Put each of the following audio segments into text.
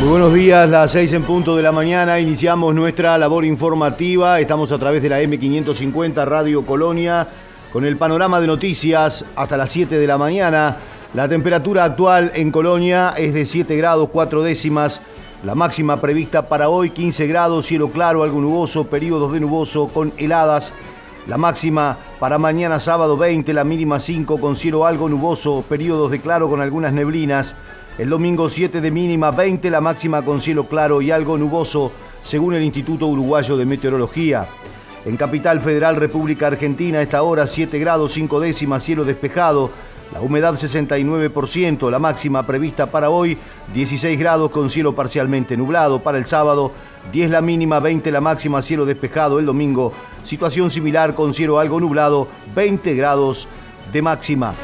Muy buenos días, las seis en punto de la mañana. Iniciamos nuestra labor informativa. Estamos a través de la M550 Radio Colonia con el panorama de noticias hasta las 7 de la mañana. La temperatura actual en Colonia es de 7 grados 4 décimas. La máxima prevista para hoy 15 grados, cielo claro, algo nuboso, periodos de nuboso con heladas. La máxima para mañana sábado 20, la mínima 5 con cielo algo nuboso, periodos de claro con algunas neblinas. El domingo 7 de mínima 20, la máxima con cielo claro y algo nuboso, según el Instituto Uruguayo de Meteorología. En Capital Federal, República Argentina, esta hora 7 grados 5 décimas, cielo despejado. La humedad 69%, la máxima prevista para hoy 16 grados con cielo parcialmente nublado. Para el sábado 10 la mínima, 20 la máxima, cielo despejado. El domingo situación similar con cielo algo nublado, 20 grados de máxima.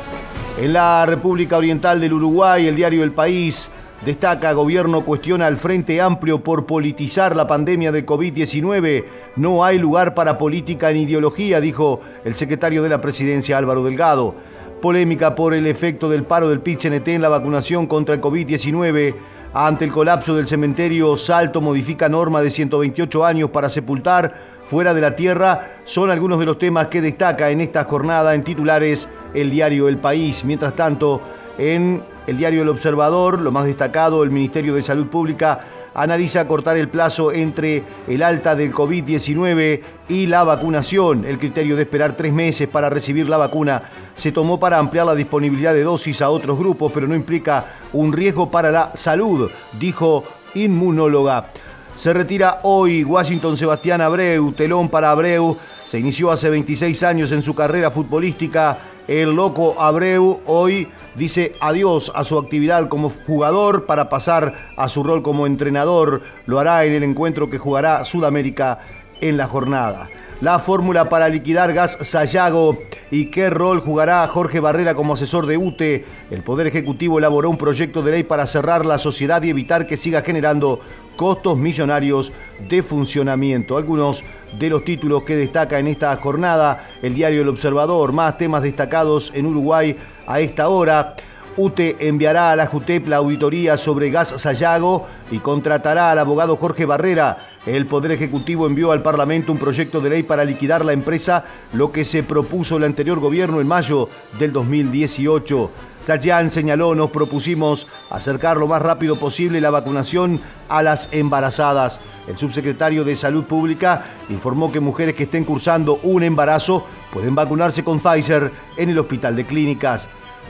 En la República Oriental del Uruguay, el diario El País destaca, gobierno cuestiona al Frente Amplio por politizar la pandemia de COVID-19. No hay lugar para política ni ideología, dijo el secretario de la presidencia Álvaro Delgado. Polémica por el efecto del paro del pit en la vacunación contra el COVID-19. Ante el colapso del cementerio, Salto modifica norma de 128 años para sepultar fuera de la tierra son algunos de los temas que destaca en esta jornada en titulares el diario El País. Mientras tanto, en el diario El Observador, lo más destacado, el Ministerio de Salud Pública analiza cortar el plazo entre el alta del COVID-19 y la vacunación. El criterio de esperar tres meses para recibir la vacuna se tomó para ampliar la disponibilidad de dosis a otros grupos, pero no implica un riesgo para la salud, dijo inmunóloga. Se retira hoy Washington Sebastián Abreu, telón para Abreu. Se inició hace 26 años en su carrera futbolística. El loco Abreu hoy dice adiós a su actividad como jugador para pasar a su rol como entrenador. Lo hará en el encuentro que jugará Sudamérica en la jornada la fórmula para liquidar Gas Sayago y qué rol jugará Jorge Barrera como asesor de UTE. El Poder Ejecutivo elaboró un proyecto de ley para cerrar la sociedad y evitar que siga generando costos millonarios de funcionamiento. Algunos de los títulos que destaca en esta jornada el diario El Observador, más temas destacados en Uruguay a esta hora. UTE enviará a la JUTEP la auditoría sobre gas Sayago y contratará al abogado Jorge Barrera. El Poder Ejecutivo envió al Parlamento un proyecto de ley para liquidar la empresa, lo que se propuso el anterior gobierno en mayo del 2018. Sayan señaló, nos propusimos acercar lo más rápido posible la vacunación a las embarazadas. El subsecretario de Salud Pública informó que mujeres que estén cursando un embarazo pueden vacunarse con Pfizer en el Hospital de Clínicas.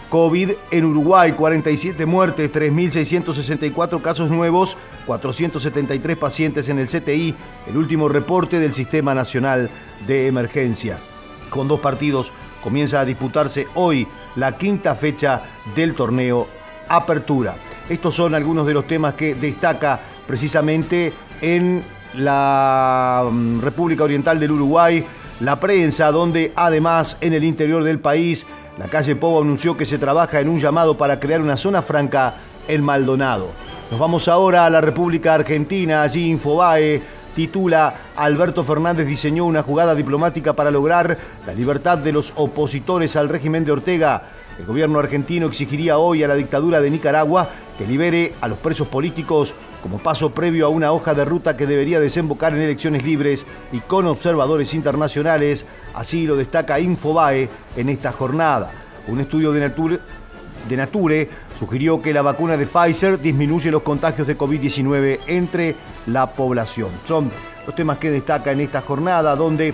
COVID en Uruguay, 47 muertes, 3.664 casos nuevos, 473 pacientes en el CTI, el último reporte del Sistema Nacional de Emergencia. Con dos partidos comienza a disputarse hoy la quinta fecha del torneo Apertura. Estos son algunos de los temas que destaca precisamente en la mm, República Oriental del Uruguay, la prensa, donde además en el interior del país la calle Povo anunció que se trabaja en un llamado para crear una zona franca en Maldonado. Nos vamos ahora a la República Argentina, allí Infobae titula Alberto Fernández diseñó una jugada diplomática para lograr la libertad de los opositores al régimen de Ortega. El gobierno argentino exigiría hoy a la dictadura de Nicaragua que libere a los presos políticos como paso previo a una hoja de ruta que debería desembocar en elecciones libres y con observadores internacionales, así lo destaca Infobae en esta jornada. Un estudio de Nature, sugirió que la vacuna de Pfizer disminuye los contagios de COVID-19 entre la población. Son los temas que destaca en esta jornada, donde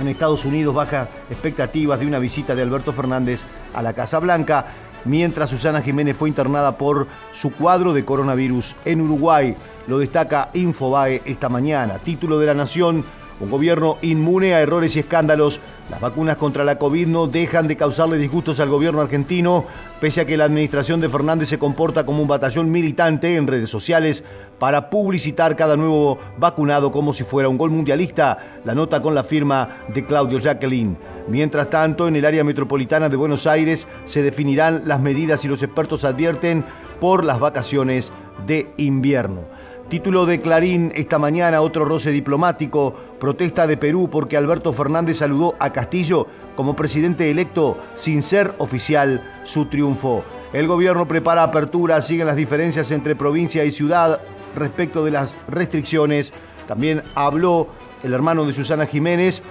en Estados Unidos baja expectativas de una visita de Alberto Fernández a la Casa Blanca mientras Susana Jiménez fue internada por su cuadro de coronavirus en Uruguay. Lo destaca Infobae esta mañana. Título de la Nación, un gobierno inmune a errores y escándalos. Las vacunas contra la COVID no dejan de causarle disgustos al gobierno argentino, pese a que la administración de Fernández se comporta como un batallón militante en redes sociales para publicitar cada nuevo vacunado como si fuera un gol mundialista. La nota con la firma de Claudio Jacqueline. Mientras tanto, en el área metropolitana de Buenos Aires se definirán las medidas y los expertos advierten por las vacaciones de invierno. Título de Clarín esta mañana, otro roce diplomático, protesta de Perú porque Alberto Fernández saludó a Castillo como presidente electo sin ser oficial su triunfo. El gobierno prepara apertura, siguen las diferencias entre provincia y ciudad respecto de las restricciones. También habló el hermano de Susana Jiménez.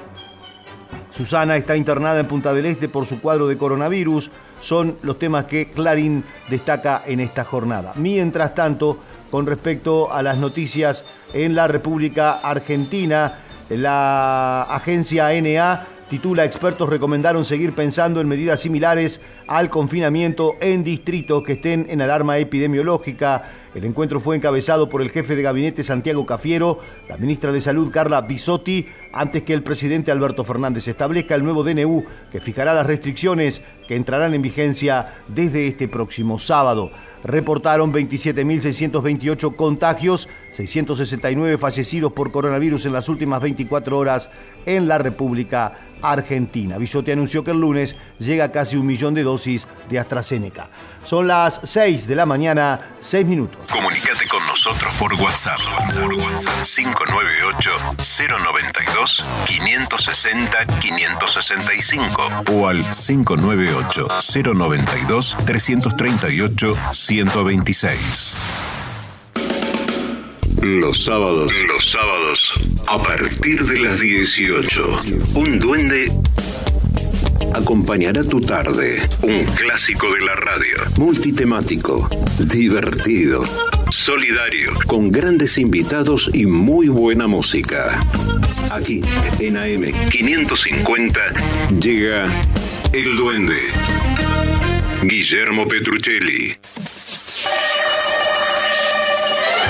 Susana está internada en Punta del Este por su cuadro de coronavirus. Son los temas que Clarín destaca en esta jornada. Mientras tanto, con respecto a las noticias en la República Argentina, la agencia NA titula Expertos recomendaron seguir pensando en medidas similares al confinamiento en distritos que estén en alarma epidemiológica. El encuentro fue encabezado por el jefe de gabinete Santiago Cafiero, la ministra de Salud Carla Bisotti, antes que el presidente Alberto Fernández. Establezca el nuevo DNU que fijará las restricciones que entrarán en vigencia desde este próximo sábado reportaron 27.628 contagios, 669 fallecidos por coronavirus en las últimas 24 horas en la República Argentina. Bisotti anunció que el lunes llega casi un millón de dosis de AstraZeneca. Son las 6 de la mañana, 6 minutos. Nosotros por WhatsApp. Por WhatsApp 598-092-560-565 o al 598-092-338-126. Los sábados, los sábados, a partir de las 18, un duende acompañará tu tarde. Un clásico de la radio. Multitemático, divertido, solidario, con grandes invitados y muy buena música. Aquí, en AM 550, llega El Duende. Guillermo Petruccelli.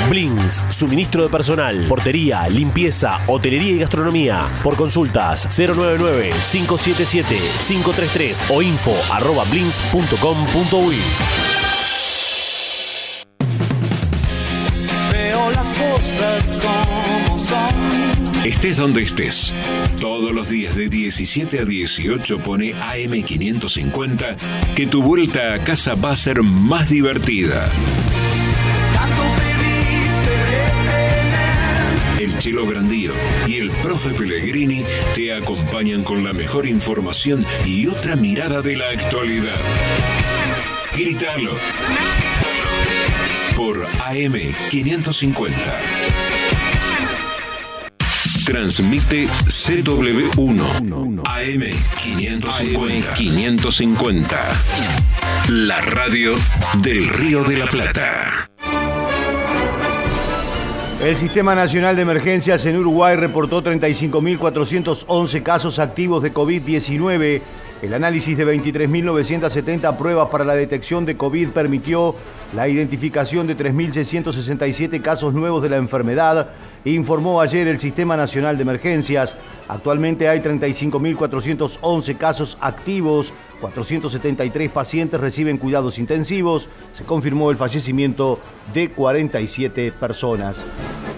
Blins, suministro de personal, portería, limpieza, hotelería y gastronomía. Por consultas 099-577-533 o info arroba blins.com.uy. cosas como son. Estés donde estés. Todos los días de 17 a 18 pone AM550 que tu vuelta a casa va a ser más divertida. Tanto. El Chilo Grandío y el Profe Pellegrini te acompañan con la mejor información y otra mirada de la actualidad. Gritalo. Por AM550. Transmite CW1 AM550 550 La radio del Río de la Plata. El Sistema Nacional de Emergencias en Uruguay reportó 35.411 casos activos de COVID-19. El análisis de 23.970 pruebas para la detección de COVID permitió la identificación de 3.667 casos nuevos de la enfermedad, informó ayer el Sistema Nacional de Emergencias. Actualmente hay 35.411 casos activos, 473 pacientes reciben cuidados intensivos, se confirmó el fallecimiento de 47 personas.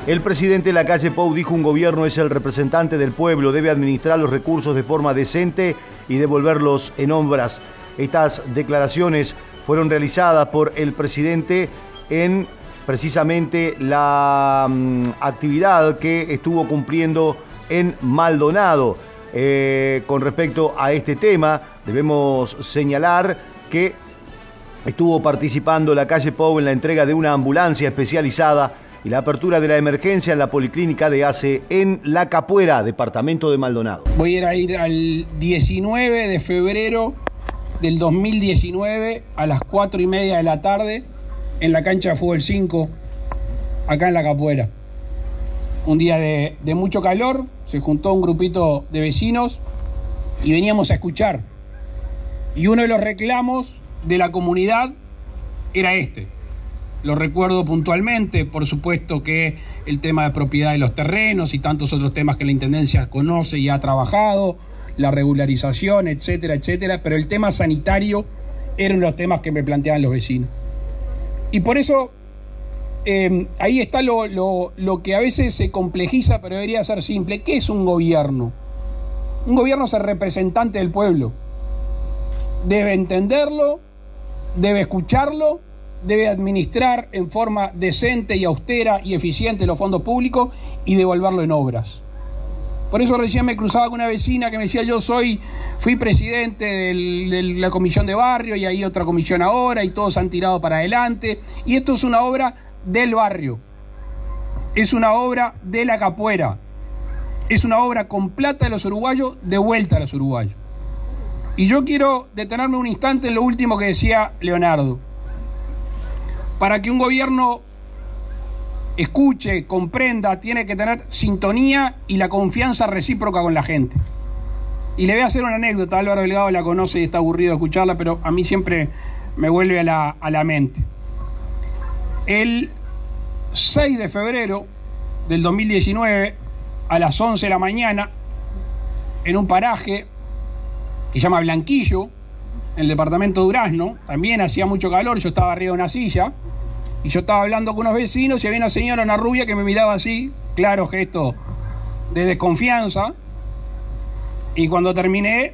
El presidente de la calle Pou dijo un gobierno es el representante del pueblo, debe administrar los recursos de forma decente y devolverlos en obras. Estas declaraciones fueron realizadas por el presidente en precisamente la mm, actividad que estuvo cumpliendo en Maldonado. Eh, con respecto a este tema, debemos señalar que estuvo participando la calle Pou en la entrega de una ambulancia especializada y la apertura de la emergencia en la policlínica de ACE en La Capuera, departamento de Maldonado. Voy a ir al 19 de febrero del 2019 a las 4 y media de la tarde en la cancha de fútbol 5, acá en La Capuera. Un día de, de mucho calor, se juntó un grupito de vecinos y veníamos a escuchar. Y uno de los reclamos de la comunidad era este. Lo recuerdo puntualmente, por supuesto que el tema de propiedad de los terrenos y tantos otros temas que la Intendencia conoce y ha trabajado, la regularización, etcétera, etcétera, pero el tema sanitario era uno de los temas que me planteaban los vecinos. Y por eso eh, ahí está lo, lo, lo que a veces se complejiza, pero debería ser simple. ¿Qué es un gobierno? Un gobierno es el representante del pueblo. Debe entenderlo, debe escucharlo, debe administrar en forma decente y austera y eficiente los fondos públicos y devolverlo en obras. Por eso recién me cruzaba con una vecina que me decía, yo soy, fui presidente de la comisión de barrio y hay otra comisión ahora y todos han tirado para adelante. Y esto es una obra del barrio. Es una obra de la capuera. Es una obra con plata de los uruguayos, de vuelta a los uruguayos. Y yo quiero detenerme un instante en lo último que decía Leonardo. Para que un gobierno escuche, comprenda, tiene que tener sintonía y la confianza recíproca con la gente. Y le voy a hacer una anécdota, Álvaro Delgado la conoce y está aburrido de escucharla, pero a mí siempre me vuelve a la, a la mente. El 6 de febrero del 2019, a las 11 de la mañana, en un paraje que se llama Blanquillo, en el departamento de Durazno, también hacía mucho calor, yo estaba arriba de una silla, y yo estaba hablando con unos vecinos y había una señora, una rubia, que me miraba así, claro gesto de desconfianza, y cuando terminé,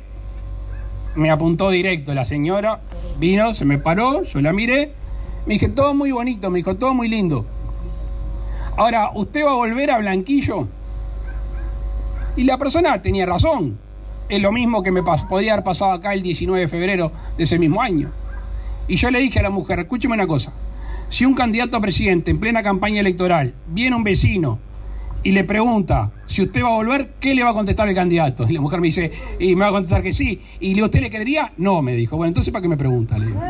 me apuntó directo la señora, vino, se me paró, yo la miré, me dije, todo muy bonito, me dijo, todo muy lindo. Ahora, ¿usted va a volver a Blanquillo? Y la persona tenía razón. Es lo mismo que me podría haber pasado acá el 19 de febrero de ese mismo año. Y yo le dije a la mujer, escúcheme una cosa, si un candidato a presidente en plena campaña electoral viene un vecino y le pregunta si usted va a volver, ¿qué le va a contestar el candidato? Y la mujer me dice, y me va a contestar que sí. Y le digo, ¿usted le creería? No, me dijo. Bueno, entonces ¿para qué me pregunta? Le digo.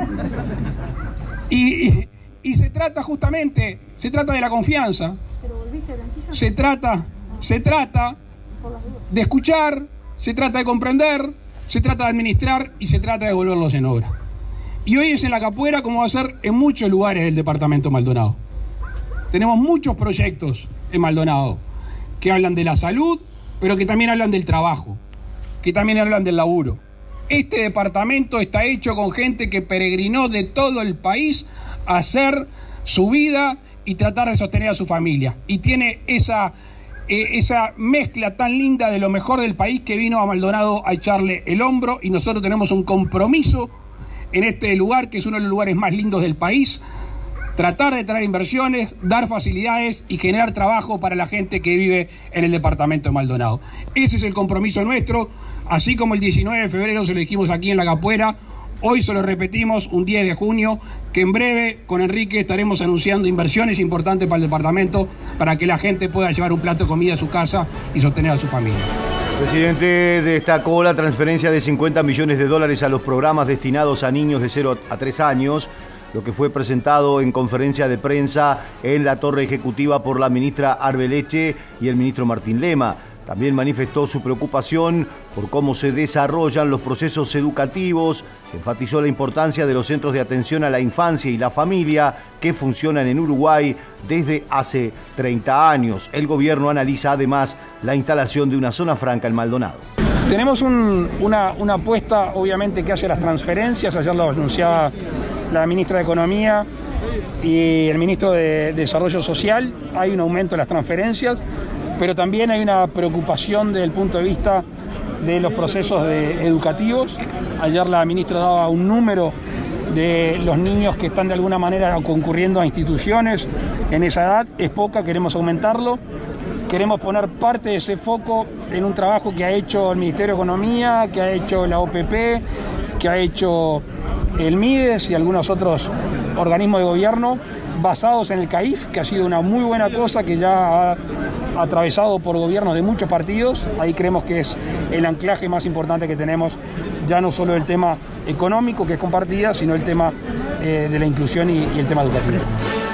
Y, y- y se trata justamente, se trata de la confianza. Se trata, se trata de escuchar, se trata de comprender, se trata de administrar y se trata de volverlos en obra. Y hoy es en la capuera como va a ser en muchos lugares del departamento Maldonado. Tenemos muchos proyectos en Maldonado que hablan de la salud, pero que también hablan del trabajo, que también hablan del laburo. Este departamento está hecho con gente que peregrinó de todo el país a hacer su vida y tratar de sostener a su familia. Y tiene esa, eh, esa mezcla tan linda de lo mejor del país que vino a Maldonado a echarle el hombro y nosotros tenemos un compromiso en este lugar, que es uno de los lugares más lindos del país, tratar de traer inversiones, dar facilidades y generar trabajo para la gente que vive en el departamento de Maldonado. Ese es el compromiso nuestro, así como el 19 de febrero se lo dijimos aquí en La Capuera, hoy se lo repetimos un 10 de junio, que en breve con Enrique estaremos anunciando inversiones importantes para el departamento para que la gente pueda llevar un plato de comida a su casa y sostener a su familia. Presidente destacó la transferencia de 50 millones de dólares a los programas destinados a niños de 0 a 3 años, lo que fue presentado en conferencia de prensa en la torre ejecutiva por la ministra Arbeleche y el ministro Martín Lema. También manifestó su preocupación por cómo se desarrollan los procesos educativos, enfatizó la importancia de los centros de atención a la infancia y la familia que funcionan en Uruguay desde hace 30 años. El gobierno analiza además la instalación de una zona franca en Maldonado. Tenemos un- una, una apuesta, obviamente, que hace las transferencias. Ayer lo anunciaba la ministra de Economía y el ministro de Desarrollo Social. Hay un aumento de las transferencias, pero también hay una preocupación desde el punto de vista de los procesos educativos. Ayer la ministra daba un número de los niños que están de alguna manera concurriendo a instituciones en esa edad. Es poca, queremos aumentarlo. Queremos poner parte de ese foco en un trabajo que ha hecho el Ministerio de Economía, que ha hecho la OPP, que ha hecho el MIDES y algunos otros organismos de gobierno basados en el CAIF, que ha sido una muy buena cosa que ya ha atravesado por gobiernos de muchos partidos. Ahí creemos que es el anclaje más importante que tenemos, ya no solo el tema económico, que es compartida, sino el tema eh, de la inclusión y- y el tema educativo.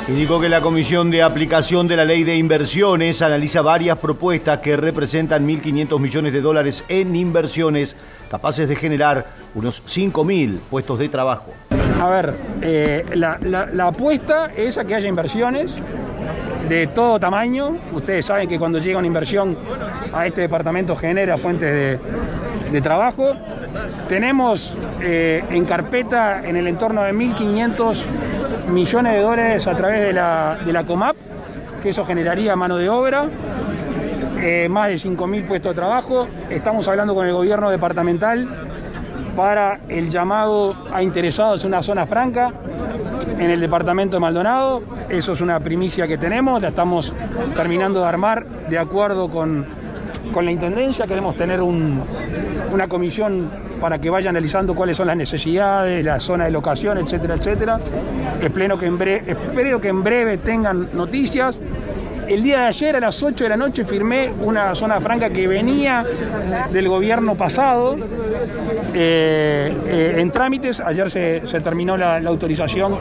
Indicó que la Comisión de Aplicación de la Ley de Inversiones analiza varias propuestas que representan 1.500 millones de dólares en inversiones capaces de generar unos 5.000 puestos de trabajo. A ver, eh, la, apuesta es a que haya inversiones de todo tamaño. Ustedes saben que cuando llega una inversión a este departamento genera fuentes de, trabajo. Tenemos eh, en carpeta en el entorno de 1.500 millones de dólares a través de la, de la COMAP, que eso generaría mano de obra eh, más de 5.000 puestos de trabajo. Estamos hablando con el gobierno departamental para el llamado a interesados en una zona franca en el departamento de Maldonado. Eso es una primicia que tenemos, la estamos terminando de armar de acuerdo con, con la Intendencia queremos tener un- una comisión para que vaya analizando cuáles son las necesidades, la zona de locación, etcétera, etcétera. Espero que en breve, espero que en breve tengan noticias. El día de ayer a las 8 de la noche firmé una zona franca que venía del gobierno pasado eh, eh, en trámites. Ayer se, se terminó la, la autorización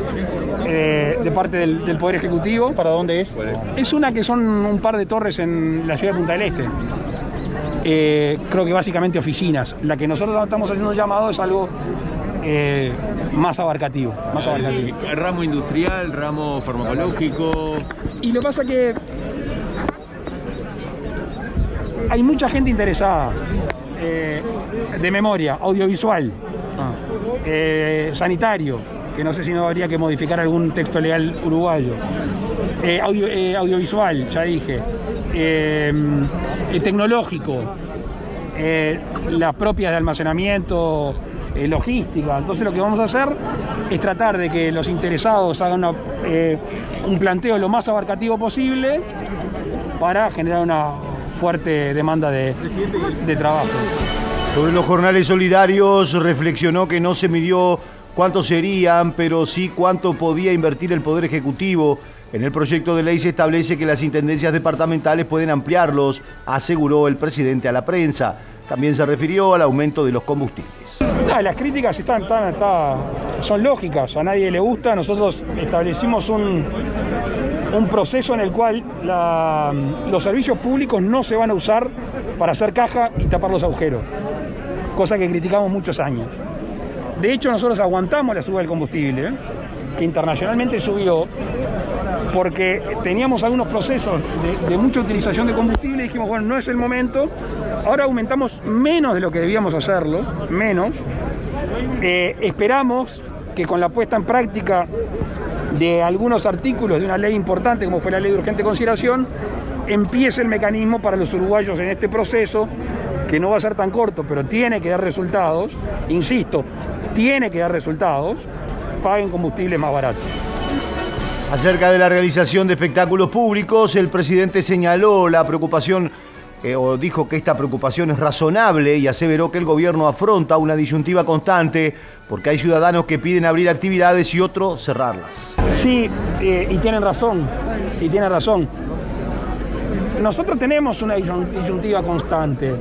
eh, de parte del, del Poder Ejecutivo. ¿Para dónde es? Es una que son un par de torres en la ciudad de Punta del Este. Eh, creo que básicamente oficinas. La que nosotros estamos haciendo llamado es algo eh, más abarcativo. Más abarcativo. Ramo industrial, ramo farmacológico. Y lo que pasa que hay mucha gente interesada eh, de memoria, audiovisual, eh, sanitario, que no sé si no habría que modificar algún texto legal uruguayo, eh, audio- audiovisual, ya dije, tecnológico, las propias de almacenamiento, logística. Entonces lo que vamos a hacer es tratar de que los interesados hagan una, un planteo lo más abarcativo posible para generar una fuerte demanda de, de trabajo. Sobre los jornales solidarios reflexionó que no se midió cuántos serían, pero sí cuánto podía invertir el Poder Ejecutivo. En el proyecto de ley se establece que las intendencias departamentales pueden ampliarlos, aseguró el presidente a la prensa. También se refirió al aumento de los combustibles. No, las críticas están, están- está- son lógicas, a nadie le gusta. Nosotros establecimos un, un proceso en el cual los servicios públicos no se van a usar para hacer caja y tapar los agujeros, cosa que criticamos muchos años. De hecho, nosotros aguantamos la suba del combustible, ¿eh? que internacionalmente subió, porque teníamos algunos procesos de, de mucha utilización de combustible y dijimos, bueno, no es el momento. Ahora aumentamos menos de lo que debíamos hacerlo, menos. Eh, esperamos que con la puesta en práctica de algunos artículos de una ley importante como fue la ley de urgente consideración, empiece el mecanismo para los uruguayos en este proceso, que no va a ser tan corto, pero tiene que dar resultados, insisto, tiene que dar resultados, paguen combustible más barato. Acerca de la realización de espectáculos públicos, el presidente señaló la preocupación eh, o dijo que esta preocupación es razonable y aseveró que el gobierno afronta una disyuntiva constante porque hay ciudadanos que piden abrir actividades y otros cerrarlas. Sí, eh, y tienen razón, y tienen razón. Nosotros tenemos una disyun- disyuntiva constante.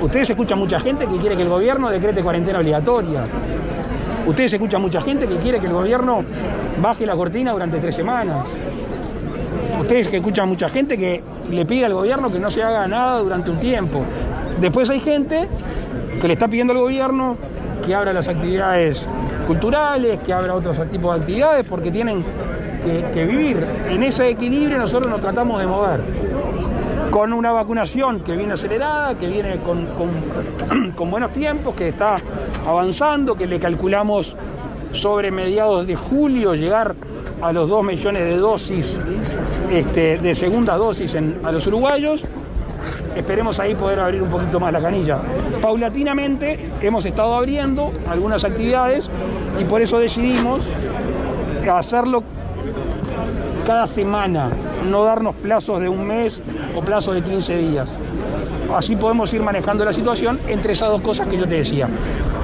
Ustedes escuchan mucha gente que quiere que el gobierno decrete cuarentena obligatoria. Ustedes escuchan mucha gente que quiere que el gobierno baje la cortina durante tres semanas. Ustedes que escuchan mucha gente que le pide al gobierno que no se haga nada durante un tiempo. Después hay gente que le está pidiendo al gobierno que abra las actividades culturales, que abra otros tipos de actividades, porque tienen que, vivir. En ese equilibrio nosotros nos tratamos de mover. Con una vacunación que viene acelerada, que viene con- con buenos tiempos, que está avanzando, que le calculamos sobre mediados de julio llegar a los 2 millones de dosis, este, de segunda dosis a los uruguayos. Esperemos ahí poder abrir un poquito más la canilla. Paulatinamente hemos estado abriendo algunas actividades y por eso decidimos hacerlo cada semana, no darnos plazos de un mes o plazos de 15 días. Así podemos ir manejando la situación entre esas dos cosas que yo te decía.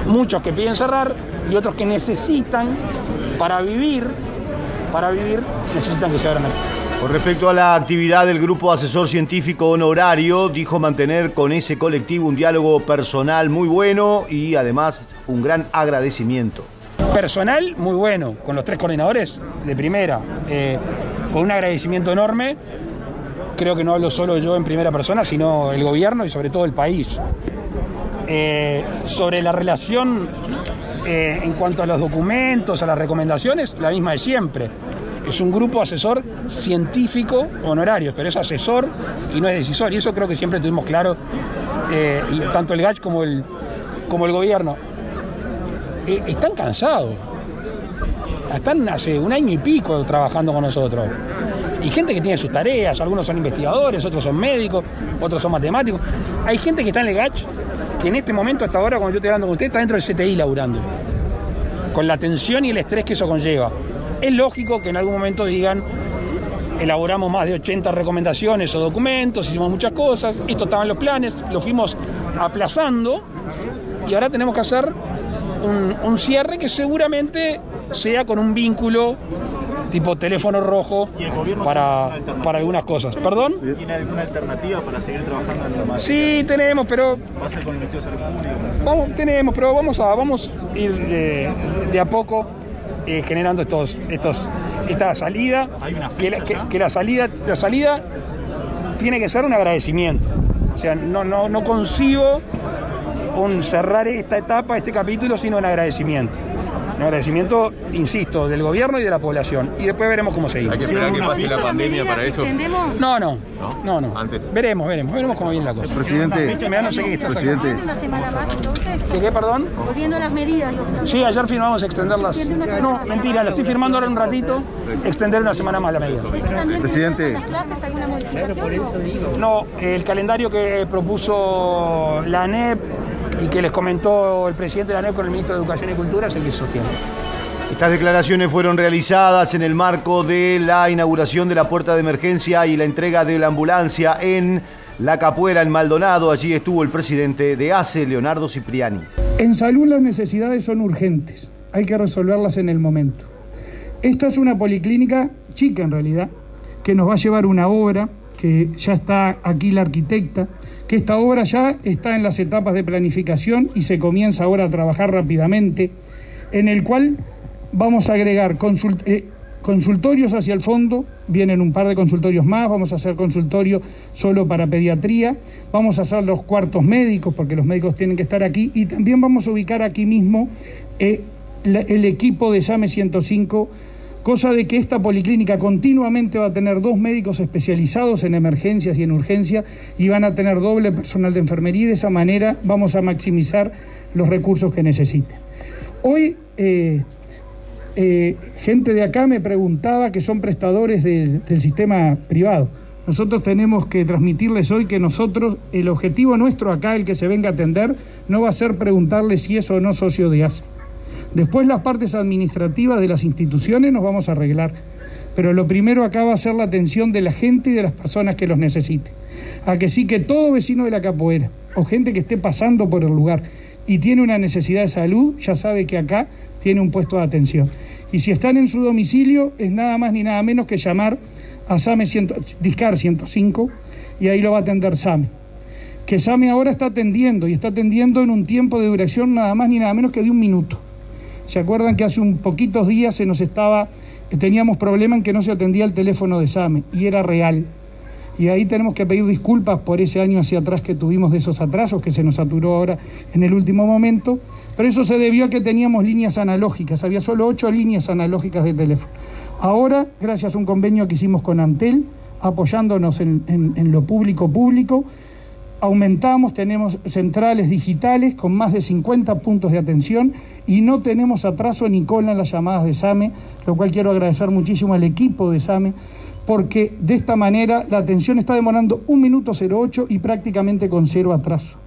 Muchos que piden cerrar y otros que necesitan para vivir, para vivir, necesitan que se abran. Con respecto a la actividad del Grupo Asesor Científico Honorario, dijo mantener con ese colectivo un diálogo personal muy bueno y además un gran agradecimiento. Personal, muy bueno, con los tres coordinadores de primera, eh, con un agradecimiento enorme. Creo que no hablo solo yo en primera persona, sino el gobierno y sobre todo el país. Eh, sobre la relación eh, en cuanto a los documentos, a las recomendaciones, la misma de siempre. Es un grupo asesor científico honorario, pero es asesor y no es decisor. Y eso creo que siempre tuvimos claro, eh, tanto el GACH como el, como el gobierno. Eh, están cansados. Están hace un año y pico trabajando con nosotros. Y gente que tiene sus tareas, algunos son investigadores, otros son médicos, otros son matemáticos. Hay gente que está en el GACH que en este momento, hasta ahora, cuando yo estoy hablando con usted, está dentro del CTI laburando. Con la tensión y el estrés que eso conlleva. Es lógico que en algún momento digan, elaboramos más de 80 recomendaciones o documentos, hicimos muchas cosas, esto estaba en los planes, lo fuimos aplazando y ahora tenemos que hacer un, un cierre que seguramente sea con un vínculo tipo teléfono rojo para, para algunas cosas. ¿Perdón? ¿Tiene alguna alternativa para seguir trabajando en la materia? Sí, tenemos, pero ¿Va a ser con el Ministerio de Salud Pública? Vamos, tenemos, pero vamos a vamos a ir de, de a poco eh, generando estos, estos, esta salida. Hay una que, fecha que la salida, la salida tiene que ser un agradecimiento. O sea, no, no, no concibo un cerrar esta etapa, este capítulo, sino un agradecimiento. Un agradecimiento, insisto, del gobierno y de la población. Y después veremos cómo seguimos. Hay que esperar que pase la pandemia para eso. Extendemos No, no, no, no. Antes. Veremos, veremos, veremos cómo viene la cosa. Presidente, Me no sé qué estás acá. volviendo una semana más, entonces, ¿Qué, qué, perdón? volviendo a las medidas. Sí, ayer firmamos extenderlas. No, mentira, la estoy firmando ahora un ratito. Extender una semana más la medida. ¿Eso también Presidente. las clases alguna modificación? No, el calendario que propuso la ANEP y que les comentó el presidente de la ANEP con el ministro de Educación y Cultura es el que se sostiene. Estas declaraciones fueron realizadas en el marco de la inauguración de la puerta de emergencia y la entrega de la ambulancia en La Capuera, en Maldonado. Allí estuvo el presidente de ACE, Leonardo Cipriani. En salud las necesidades son urgentes, hay que resolverlas en el momento. Esta es una policlínica chica en realidad, que nos va a llevar una obra, que ya está aquí la arquitecta, que esta obra ya está en las etapas de planificación y se comienza ahora a trabajar rápidamente, en el cual vamos a agregar eh, consultorios hacia el fondo, vienen un par de consultorios más, vamos a hacer consultorio solo para pediatría, vamos a hacer los cuartos médicos, porque los médicos tienen que estar aquí, y también vamos a ubicar aquí mismo eh, el equipo de SAME 105, cosa de que esta policlínica continuamente va a tener dos médicos especializados en emergencias y en urgencias y van a tener doble personal de enfermería y de esa manera vamos a maximizar los recursos que necesiten. Hoy eh, eh, gente de acá me preguntaba que son prestadores del, sistema privado. Nosotros tenemos que transmitirles hoy que nosotros, el objetivo nuestro acá, el que se venga a atender, no va a ser preguntarle si es o no socio de ACE. Después las partes administrativas de las instituciones nos vamos a arreglar. Pero lo primero acá va a ser la atención de la gente y de las personas que los necesiten. A que sí que todo vecino de la capoeira o gente que esté pasando por el lugar y tiene una necesidad de salud, ya sabe que acá tiene un puesto de atención. Y si están en su domicilio, es nada más ni nada menos que llamar a SAME 100 Discar 105 y ahí lo va a atender SAME que SAME ahora está atendiendo y está atendiendo en un tiempo de duración nada más ni nada menos que de un minuto. ¿Se acuerdan que hace un poquitos días se nos estaba, teníamos problema en que no se atendía el teléfono de SAME y era real? Y ahí tenemos que pedir disculpas por ese año hacia atrás que tuvimos de esos atrasos que se nos saturó ahora en el último momento. Pero eso se debió a que teníamos líneas analógicas, había solo ocho líneas analógicas de teléfono. Ahora, gracias a un convenio que hicimos con Antel, apoyándonos en, en- en lo público público, aumentamos, tenemos centrales digitales con más de 50 puntos de atención y no tenemos atraso ni cola en las llamadas de SAME, lo cual quiero agradecer muchísimo al equipo de SAME, porque de esta manera la atención está demorando un minuto 08 y prácticamente con cero atraso.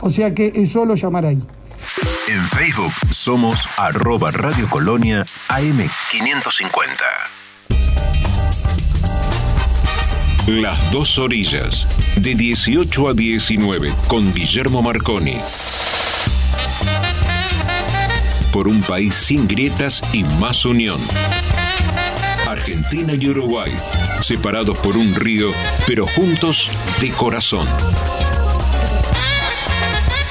O sea que es solo llamar ahí. En Facebook somos arroba Radio Colonia AM550. Las dos orillas, de 18 a 19, con Guillermo Marconi. Por un país sin grietas y más unión. Argentina y Uruguay, separados por un río, pero juntos de corazón.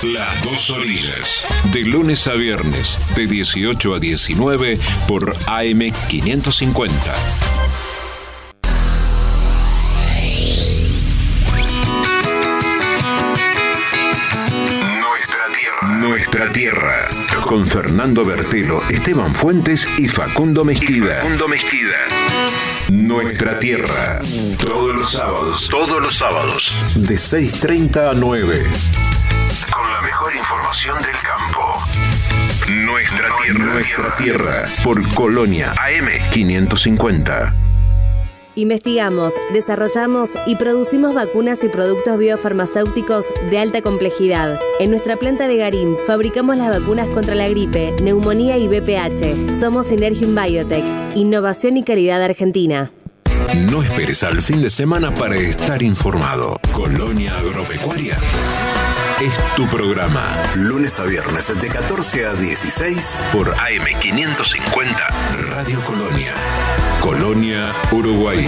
Las dos orillas, de lunes a viernes, de 18 a 19, por AM550. Nuestra tierra. Con Fernando Bertelo, Esteban Fuentes y Facundo Mezquida. Facundo Mezquida. Nuestra tierra. Todos los sábados. Todos los sábados. De 6.30 a 9. Con la mejor información del campo. Nuestra tierra. Nuestra tierra. Por Colonia. AM550. Investigamos, desarrollamos y producimos vacunas y productos biofarmacéuticos de alta complejidad. En nuestra planta de Garín fabricamos las vacunas contra la gripe, neumonía y BPH. Somos Synergium Biotech, innovación y calidad argentina. No esperes al fin de semana para estar informado. Colonia Agropecuaria es tu programa. Lunes a viernes de 14 a 16 por AM550 Radio Colonia. Colonia, Uruguay.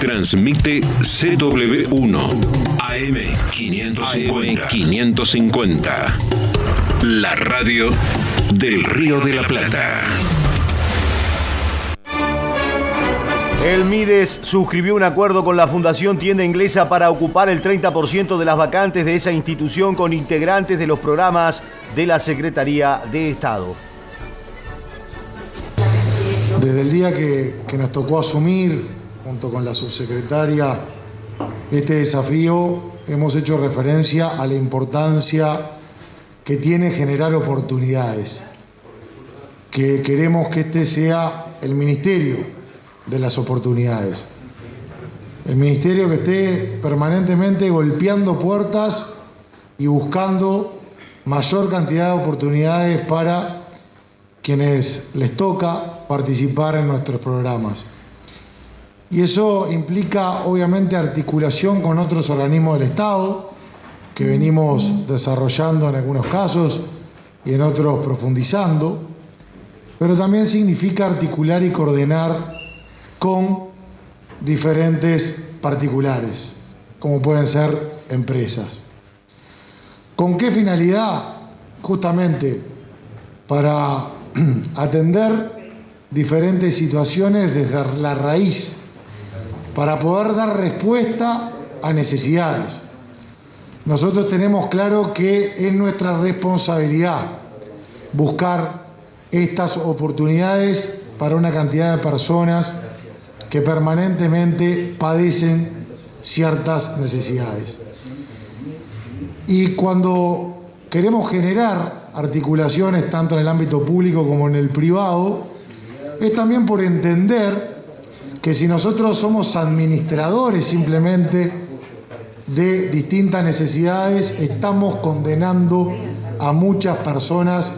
Transmite CW1 AM550 550. La radio del Río de la Plata. El Mides suscribió un acuerdo con la Fundación Tienda Inglesa para ocupar el 30% de las vacantes de esa institución con integrantes de los programas de la Secretaría de Estado. Desde el día que, nos tocó asumir, junto con la subsecretaria, este desafío, hemos hecho referencia a la importancia que tiene generar oportunidades, que queremos que este sea el ministerio de las oportunidades, el ministerio que esté permanentemente golpeando puertas y buscando mayor cantidad de oportunidades para quienes les toca participar en nuestros programas. Y eso implica obviamente articulación con otros organismos del Estado que venimos desarrollando en algunos casos y en otros profundizando, pero también significa articular y coordinar con diferentes particulares, como pueden ser empresas. ¿Con qué finalidad? Justamente para atender diferentes situaciones desde la raíz para poder dar respuesta a necesidades. Nosotros tenemos claro que es nuestra responsabilidad buscar estas oportunidades para una cantidad de personas que permanentemente padecen ciertas necesidades. Y cuando queremos generar articulaciones tanto en el ámbito público como en el privado, es también por entender que si nosotros somos administradores simplemente de distintas necesidades, estamos condenando a muchas personas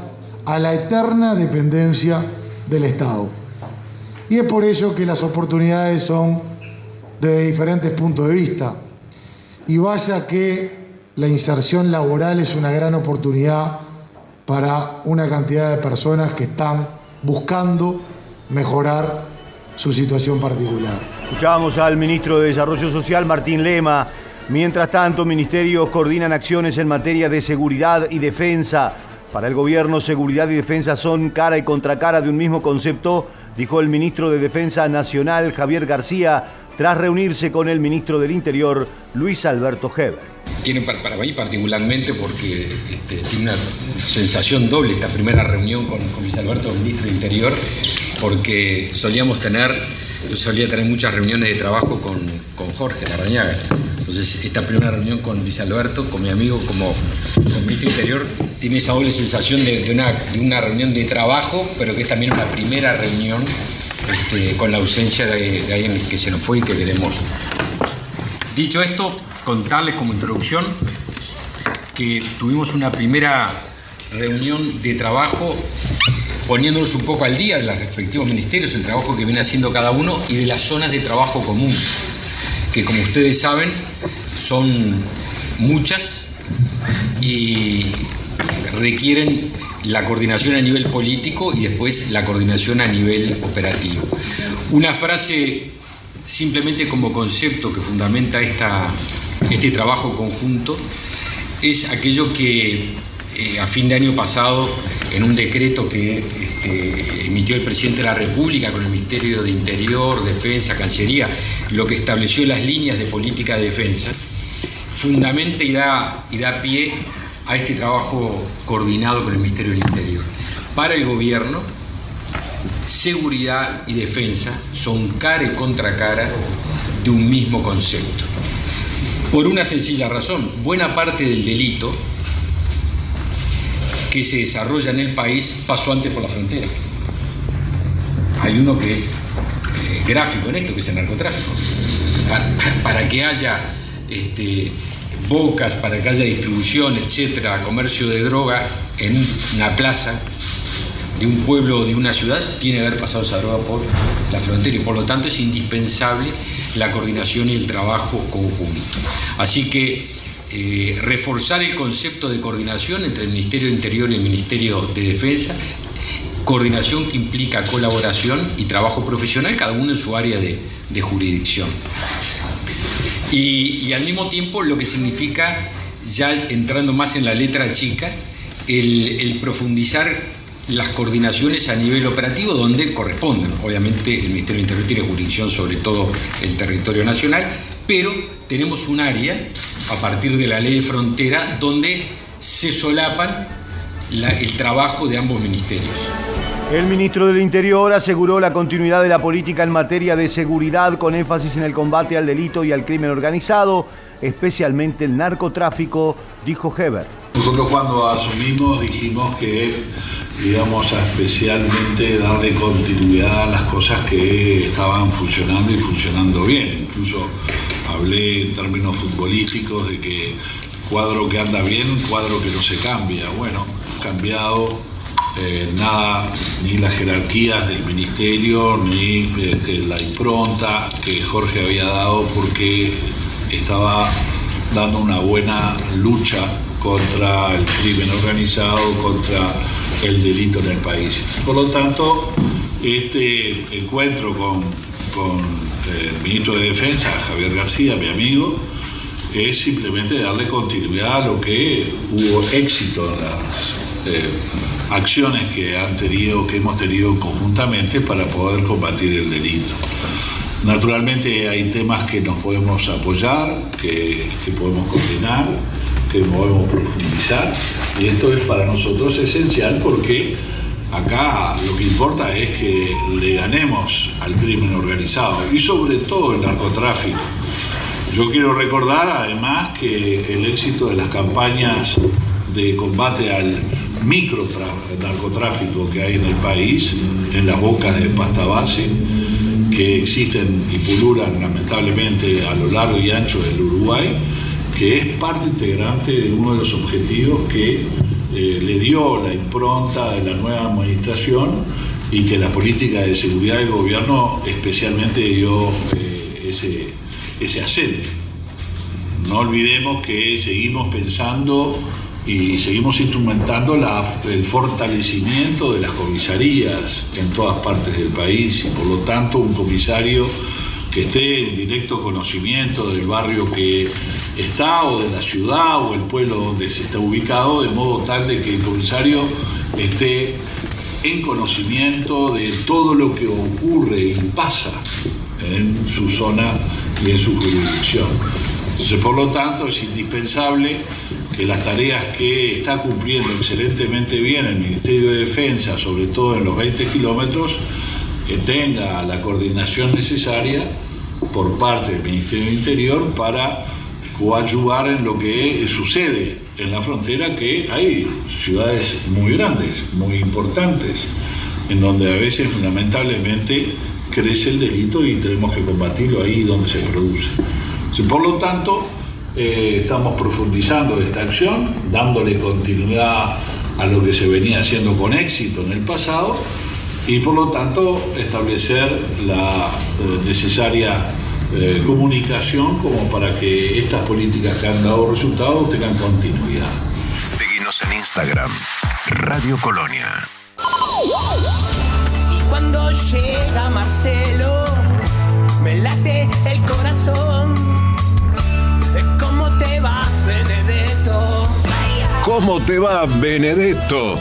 a la eterna dependencia del Estado. Y es por ello que las oportunidades son de diferentes puntos de vista. Y vaya que la inserción laboral es una gran oportunidad para una cantidad de personas que están buscando mejorar su situación particular. Escuchábamos al ministro de Desarrollo Social, Martín Lema. Mientras tanto, ministerios coordinan acciones en materia de seguridad y defensa. Para el gobierno, seguridad y defensa son cara y contracara de un mismo concepto, dijo el ministro de Defensa Nacional, Javier García, tras reunirse con el ministro del Interior, Luis Alberto Heber tiene para, mí particularmente porque este, tiene una sensación doble esta primera reunión con, Luis Alberto, el ministro del Interior, porque solíamos tener, solía tener muchas reuniones de trabajo con, con Jorge Larrañaga. Entonces, esta primera reunión con Luis Alberto, con mi amigo como, del Interior, tiene esa doble sensación de, de, una, de una reunión de trabajo, pero que es también una primera reunión este, con la ausencia de, de alguien que se nos fue y que queremos. Dicho esto, contarles como introducción que tuvimos una primera reunión de trabajo poniéndonos un poco al día de los respectivos ministerios, el trabajo que viene haciendo cada uno y de las zonas de trabajo común, que como ustedes saben son muchas y requieren la coordinación a nivel político y después la coordinación a nivel operativo. Una frase simplemente como concepto que fundamenta esta, este trabajo conjunto es aquello que eh, a fin de año pasado, en un decreto que este, emitió el presidente de la República con el Ministerio de Interior, Defensa, Cancillería, lo que estableció las líneas de política de defensa, fundamenta y da, y da pie a este trabajo coordinado con el Ministerio del Interior. Para el gobierno, seguridad y defensa son cara y contra cara de un mismo concepto. Por una sencilla razón, buena parte del delito que se desarrolla en el país pasó antes por la frontera. Hay uno que es eh, gráfico en esto, que es el narcotráfico. Para, que haya este, bocas, para que haya distribución, etcétera, comercio de droga en una plaza, de un pueblo o de una ciudad, tiene que haber pasado esa droga por la frontera y por lo tanto es indispensable la coordinación y el trabajo conjunto. Así que eh, reforzar el concepto de coordinación entre el Ministerio de Interior y el Ministerio de Defensa, coordinación que implica colaboración y trabajo profesional, cada uno en su área de, jurisdicción. Y, al mismo tiempo lo que significa, ya entrando más en la letra chica, el, el profundizar las coordinaciones a nivel operativo donde corresponden. Obviamente el Ministerio del Interior tiene jurisdicción sobre todo el territorio nacional, pero tenemos un área a partir de la ley de frontera donde se solapan la- el trabajo de ambos ministerios. El ministro del Interior aseguró la continuidad de la política en materia de seguridad con énfasis en el combate al delito y al crimen organizado, especialmente el narcotráfico, dijo Heber. Nosotros cuando asumimos dijimos que íbamos a especialmente darle continuidad a las cosas que estaban funcionando y funcionando bien. Incluso hablé en términos futbolísticos de que cuadro que anda bien, cuadro que no se cambia. Bueno, cambiado eh, nada, ni las jerarquías del ministerio, ni este, la impronta que Jorge había dado porque estaba dando una buena lucha contra el crimen organizado, contra el delito en el país. Por lo tanto, este encuentro con, con el ministro de Defensa, Javier García, mi amigo, es simplemente darle continuidad a lo que hubo éxito en las eh, acciones que han tenido, que hemos tenido conjuntamente para poder combatir el delito. Naturalmente hay temas que nos podemos apoyar, que, que podemos coordinar, que podemos profundizar, y esto es para nosotros esencial porque acá lo que importa es que le ganemos al crimen organizado y sobre todo el narcotráfico. Yo quiero recordar además que el éxito de las campañas de combate al micro narcotráfico que hay en el país, en las bocas de pasta base, que existen y pululan lamentablemente a lo largo y ancho del Uruguay, que es parte integrante de uno de los objetivos que eh, le dio la impronta de la nueva administración y que la política de seguridad del gobierno especialmente dio eh, ese, ese acento. No olvidemos que seguimos pensando y seguimos instrumentando el fortalecimiento de las comisarías en todas partes del país y por lo tanto un comisario que esté en directo conocimiento del barrio que está o de la ciudad o el pueblo donde se está ubicado, de modo tal de que el comisario esté en conocimiento de todo lo que ocurre y pasa en su zona y en su jurisdicción. Entonces, por lo tanto, es indispensable que las tareas que está cumpliendo excelentemente bien el Ministerio de Defensa, sobre todo en los 20 kilómetros, que tenga la coordinación necesaria por parte del Ministerio del Interior para coadyuvar en lo que sucede en la frontera, que hay ciudades muy grandes, muy importantes, en donde a veces lamentablemente crece el delito y tenemos que combatirlo ahí donde se produce. Por lo tanto, eh, estamos profundizando esta acción, dándole continuidad a lo que se venía haciendo con éxito en el pasado y por lo tanto establecer la eh, necesaria eh, comunicación como para que estas políticas que han dado resultados tengan continuidad. Seguinos en Instagram, Radio Colonia. Y cuando llega Marcelo, me late el corazón. ¿Cómo te va, Benedetto? ¿Cómo te va, Benedetto?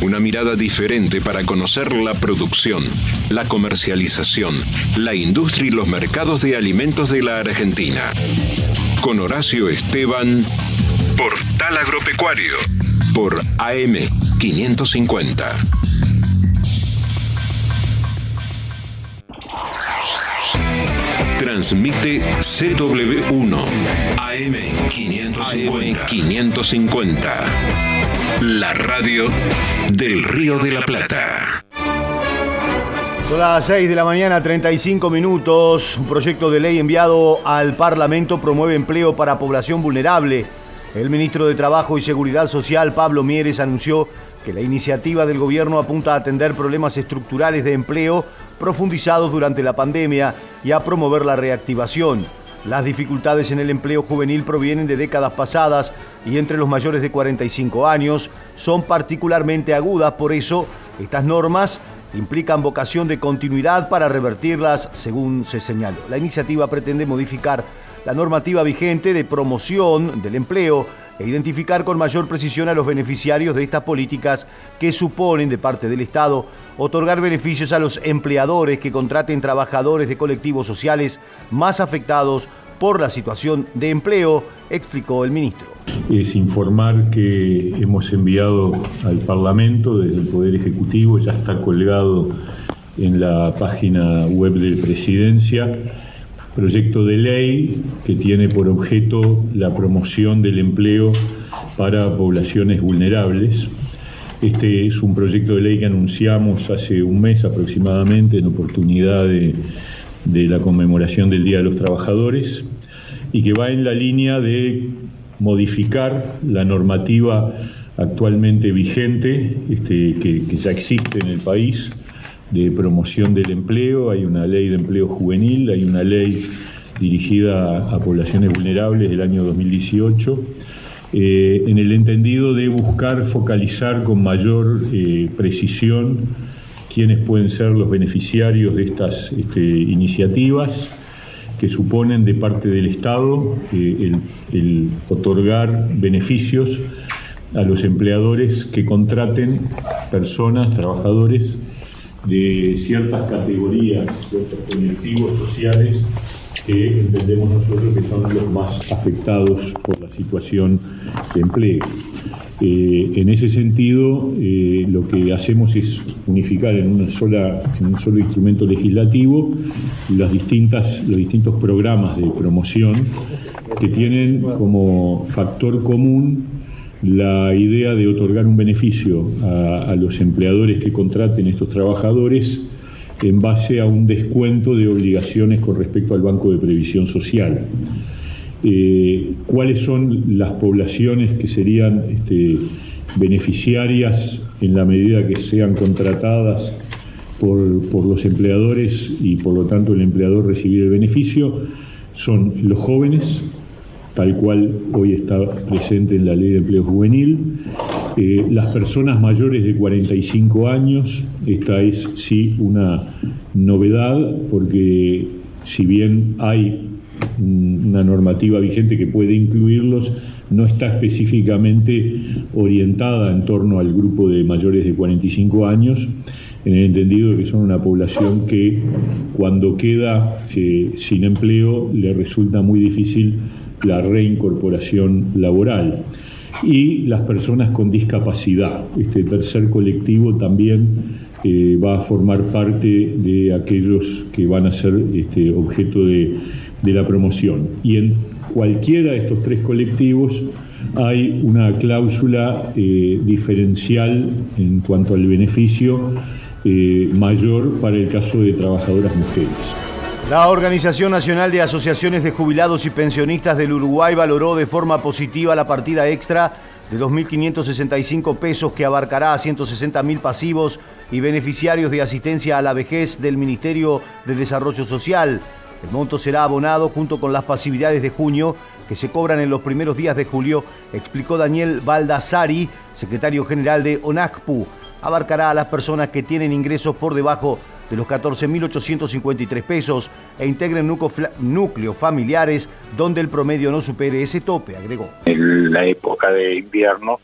Una mirada diferente para conocer la producción, la comercialización, la industria y los mercados de alimentos de la Argentina. Con Horacio Esteban, Portal Agropecuario, por AM550. Transmite CW1 AM550. AM 550 550. La radio del Río de la Plata. Son las 6 de la mañana, 35 minutos. Un proyecto de ley enviado al Parlamento promueve empleo para población vulnerable. El ministro de Trabajo y Seguridad Social, Pablo Mieres, anunció que la iniciativa del gobierno apunta a atender problemas estructurales de empleo profundizados durante la pandemia y a promover la reactivación. Las dificultades en el empleo juvenil provienen de décadas pasadas y entre los mayores de 45 años son particularmente agudas, por eso estas normas implican vocación de continuidad para revertirlas, según se señaló. La iniciativa pretende modificar la normativa vigente de promoción del empleo e identificar con mayor precisión a los beneficiarios de estas políticas que suponen de parte del Estado otorgar beneficios a los empleadores que contraten trabajadores de colectivos sociales más afectados por la situación de empleo, explicó el ministro. Es informar que hemos enviado al Parlamento desde el Poder Ejecutivo, ya está colgado en la página web de Presidencia, proyecto de ley que tiene por objeto la promoción del empleo para poblaciones vulnerables. Este es un proyecto de ley que anunciamos hace un mes aproximadamente en oportunidad de, la conmemoración del Día de los Trabajadores y que va en la línea de modificar la normativa actualmente vigente este, que ya existe en el país de promoción del empleo, hay una ley de empleo juvenil, hay una ley dirigida a poblaciones vulnerables del año 2018, eh, en el entendido de buscar focalizar con mayor eh, precisión quiénes pueden ser los beneficiarios de estas este, iniciativas que suponen de parte del Estado eh, el, el otorgar beneficios a los empleadores que contraten personas, trabajadores, de ciertas categorías, ciertos colectivos sociales que entendemos nosotros que son los más afectados por la situación de empleo. Eh, en ese sentido, eh, lo que hacemos es unificar en, una sola, en un solo instrumento legislativo las distintas, los distintos programas de promoción que tienen como factor común la idea de otorgar un beneficio a, los empleadores que contraten estos trabajadores en base a un descuento de obligaciones con respecto al Banco de Previsión Social. Eh, ¿Cuáles son las poblaciones que serían este, beneficiarias en la medida que sean contratadas por, por los empleadores y por lo tanto el empleador recibir el beneficio? Son los jóvenes, tal cual hoy está presente en la ley de empleo juvenil. Eh, las personas mayores de 45 años, esta es sí una novedad, porque si bien hay una normativa vigente que puede incluirlos, no está específicamente orientada en torno al grupo de mayores de 45 años, en el entendido de que son una población que cuando queda eh, sin empleo le resulta muy difícil la reincorporación laboral y las personas con discapacidad. Este tercer colectivo también eh, va a formar parte de aquellos que van a ser este, objeto de, de, la promoción. Y en cualquiera de estos tres colectivos hay una cláusula eh, diferencial en cuanto al beneficio eh, mayor para el caso de trabajadoras mujeres. La Organización Nacional de Asociaciones de Jubilados y Pensionistas del Uruguay valoró de forma positiva la partida extra de 2.565 pesos que abarcará a 160.000 pasivos y beneficiarios de asistencia a la vejez del Ministerio de Desarrollo Social. El monto será abonado junto con las pasividades de junio que se cobran en los primeros días de julio, explicó Daniel Baldassari, secretario general de ONACPU. Abarcará a las personas que tienen ingresos por debajo de los 14.853 pesos e integren núcleos familiares donde el promedio no supere ese tope, agregó. En la época de invierno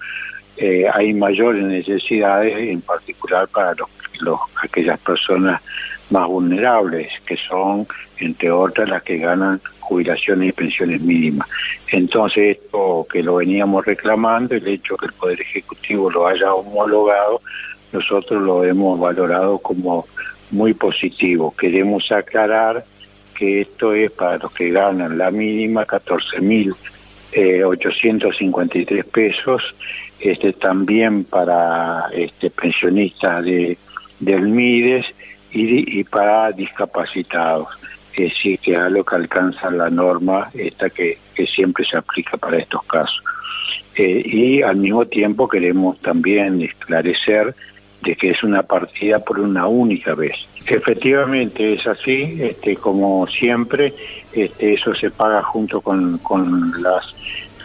eh, hay mayores necesidades, en particular para los, aquellas personas más vulnerables, que son, entre otras, las que ganan jubilaciones y pensiones mínimas. Entonces, esto que lo veníamos reclamando, el hecho que el Poder Ejecutivo lo haya homologado, nosotros lo hemos valorado como muy positivo. Queremos aclarar que esto es para los que ganan la mínima 14.853 pesos, este, también para este, pensionistas de, del MIDES y, para discapacitados. Es decir, que es algo que alcanza la norma esta que, que siempre se aplica para estos casos. Eh, y al mismo tiempo queremos también esclarecer de que es una partida por una única vez. Efectivamente es así, este, como siempre, este, eso se paga junto con, con las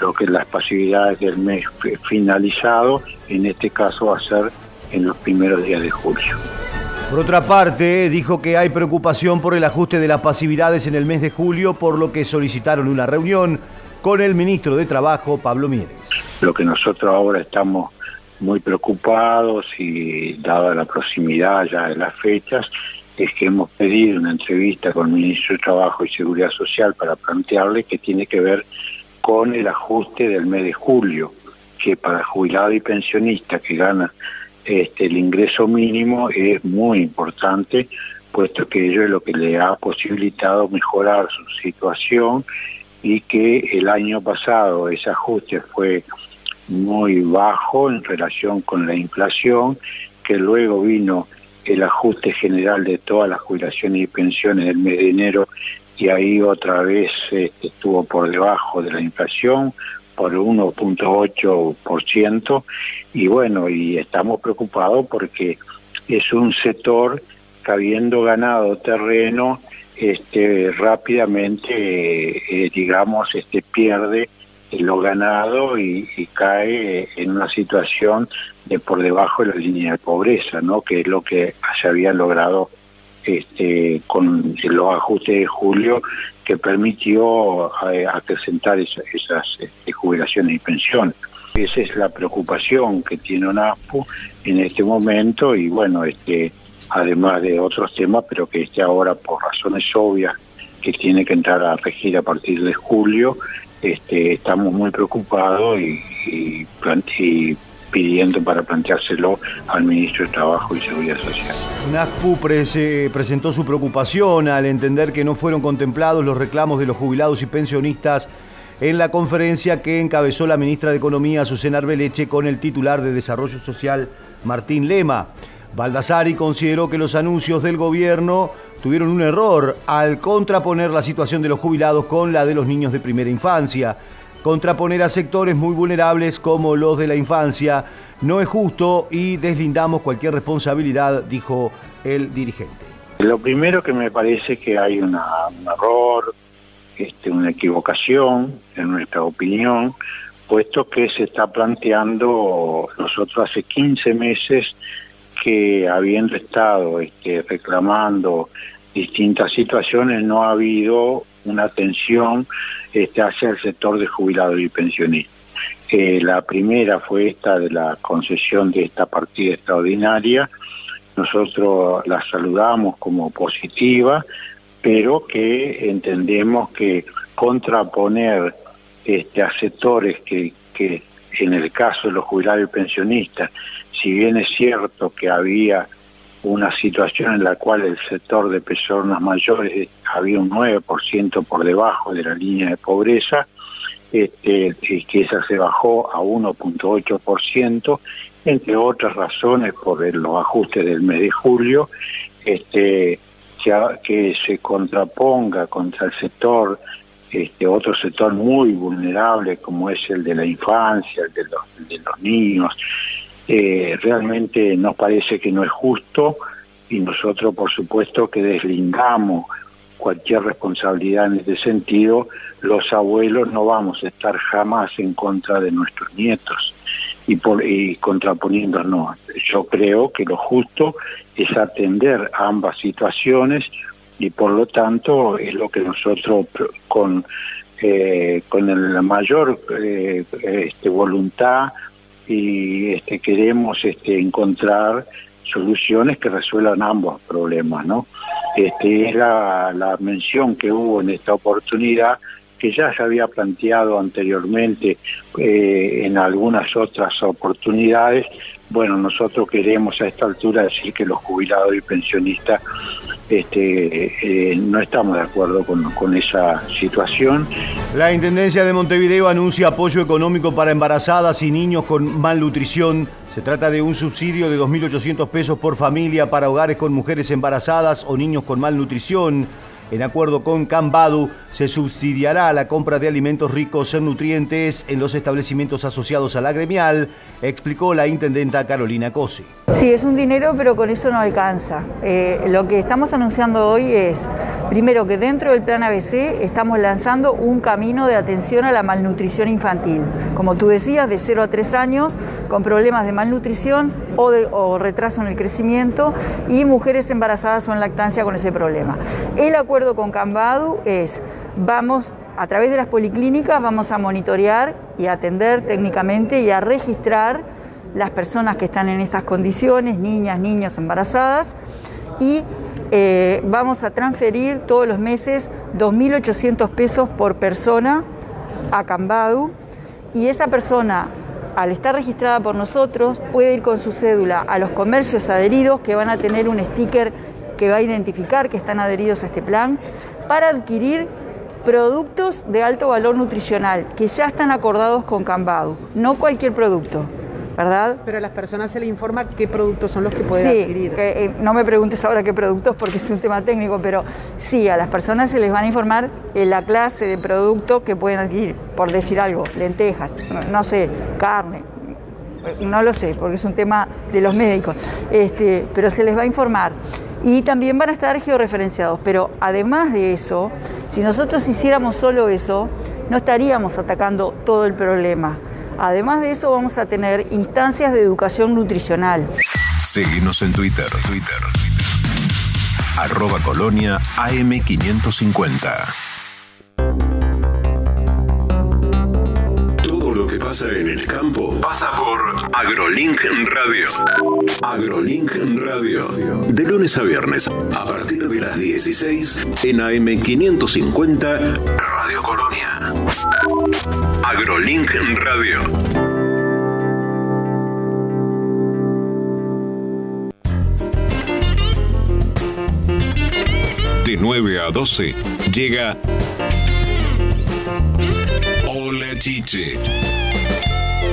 lo que las pasividades del mes finalizado, en este caso va a ser en los primeros días de julio. Por otra parte, dijo que hay preocupación por el ajuste de las pasividades en el mes de julio, por lo que solicitaron una reunión con el ministro de Trabajo, Pablo Mieres. Lo que nosotros ahora estamos muy preocupados y dada la proximidad ya de las fechas, es que hemos pedido una entrevista con el ministro de Trabajo y Seguridad Social para plantearle que tiene que ver con el ajuste del mes de julio, que para jubilado y pensionista que gana este, el ingreso mínimo es muy importante, puesto que ello es lo que le ha posibilitado mejorar su situación y que el año pasado ese ajuste fue muy bajo en relación con la inflación, que luego vino el ajuste general de todas las jubilaciones y pensiones del mes de enero y ahí otra vez este, estuvo por debajo de la inflación por 1.8% y bueno, y estamos preocupados porque es un sector que habiendo ganado terreno este rápidamente eh, digamos este pierde lo ganado y, cae en una situación de por debajo de la línea de pobreza, ¿no? que es lo que se había logrado este, con los ajustes de julio que permitió eh, acrecentar esas, esas este, jubilaciones y pensiones. Esa es la preocupación que tiene ONASPU en este momento y bueno, este, además de otros temas, pero que este ahora por razones obvias que tiene que entrar a regir a partir de julio, este, estamos muy preocupados y, pidiendo para planteárselo al ministro de Trabajo y Seguridad Social. NACPU presentó su preocupación al entender que no fueron contemplados los reclamos de los jubilados y pensionistas en la conferencia que encabezó la ministra de Economía, Susana Arbeleche, con el titular de Desarrollo Social, Martín Lema. Baldassari consideró que los anuncios del gobierno tuvieron un error al contraponer la situación de los jubilados con la de los niños de primera infancia. Contraponer a sectores muy vulnerables como los de la infancia no es justo y deslindamos cualquier responsabilidad, dijo el dirigente. Lo primero que me parece que hay una, un error, este, una equivocación en nuestra opinión, puesto que se está planteando nosotros hace 15 meses que habiendo estado este, reclamando distintas situaciones no ha habido una atención este, hacia el sector de jubilados y pensionistas. Eh, la primera fue esta de la concesión de esta partida extraordinaria. Nosotros la saludamos como positiva, pero que entendemos que contraponer este, a sectores que, que en el caso de los jubilados y pensionistas, si bien es cierto que había una situación en la cual el sector de personas mayores había un 9% por debajo de la línea de pobreza, este, que esa se bajó a 1.8%, entre otras razones por los ajustes del mes de julio, este, que, se contraponga contra el sector, este, otro sector muy vulnerable como es el de la infancia, el de los niños, eh, realmente nos parece que no es justo y nosotros por supuesto que deslindamos cualquier responsabilidad en este sentido, los abuelos no vamos a estar jamás en contra de nuestros nietos y, por, y contraponiéndonos. Yo creo que lo justo es atender ambas situaciones y por lo tanto es lo que nosotros con, eh, con la mayor eh, este, voluntad y este, queremos este, encontrar soluciones que resuelvan ambos problemas, ¿no? Este, es la, la mención que hubo en esta oportunidad que ya se había planteado anteriormente eh, en algunas otras oportunidades. Bueno, nosotros queremos a esta altura decir que los jubilados y pensionistas este, eh, no estamos de acuerdo con, con esa situación. La Intendencia de Montevideo anuncia apoyo económico para embarazadas y niños con malnutrición. Se trata de un subsidio de 2.800 pesos por familia para hogares con mujeres embarazadas o niños con malnutrición. En acuerdo con Cambadu, se subsidiará la compra de alimentos ricos en nutrientes en los establecimientos asociados a la gremial, explicó la intendenta Carolina Cosi. Sí, es un dinero, pero con eso no alcanza. Eh, lo que estamos anunciando hoy es, primero, que dentro del plan ABC estamos lanzando un camino de atención a la malnutrición infantil. Como tú decías, de 0 a 3 años, con problemas de malnutrición o, de, retraso en el crecimiento y mujeres embarazadas o en lactancia con ese problema. El acuerdo con Cambadu es, vamos a través de las policlínicas, vamos a monitorear y atender técnicamente y a registrar las personas que están en estas condiciones, niñas, niños embarazadas, y eh, vamos a transferir todos los meses 2.800 pesos por persona a Cambadu, y esa persona, al estar registrada por nosotros, puede ir con su cédula a los comercios adheridos que van a tener un sticker que va a identificar que están adheridos a este plan, para adquirir productos de alto valor nutricional que ya están acordados con Cambadu, no cualquier producto. ¿Verdad? Pero a las personas se les informa qué productos son los que pueden sí, adquirir. Que, eh, no me preguntes ahora qué productos porque es un tema técnico, pero sí, a las personas se les van a informar en la clase de producto que pueden adquirir, por decir algo, lentejas, no, no sé, carne, no lo sé, porque es un tema de los médicos, este, pero se les va a informar. Y también van a estar georreferenciados, pero además de eso, si nosotros hiciéramos solo eso, no estaríamos atacando todo el problema. Además de eso, vamos a tener instancias de educación nutricional. Seguimos en Twitter. Twitter. Arroba Colonia AM550. Pasa en el campo pasa por AgroLink Radio. AgroLink Radio. De lunes a viernes, a partir de las 16 en AM550 Radio Colonia. AgroLink Radio. De 9 a 12 llega Hola Chiche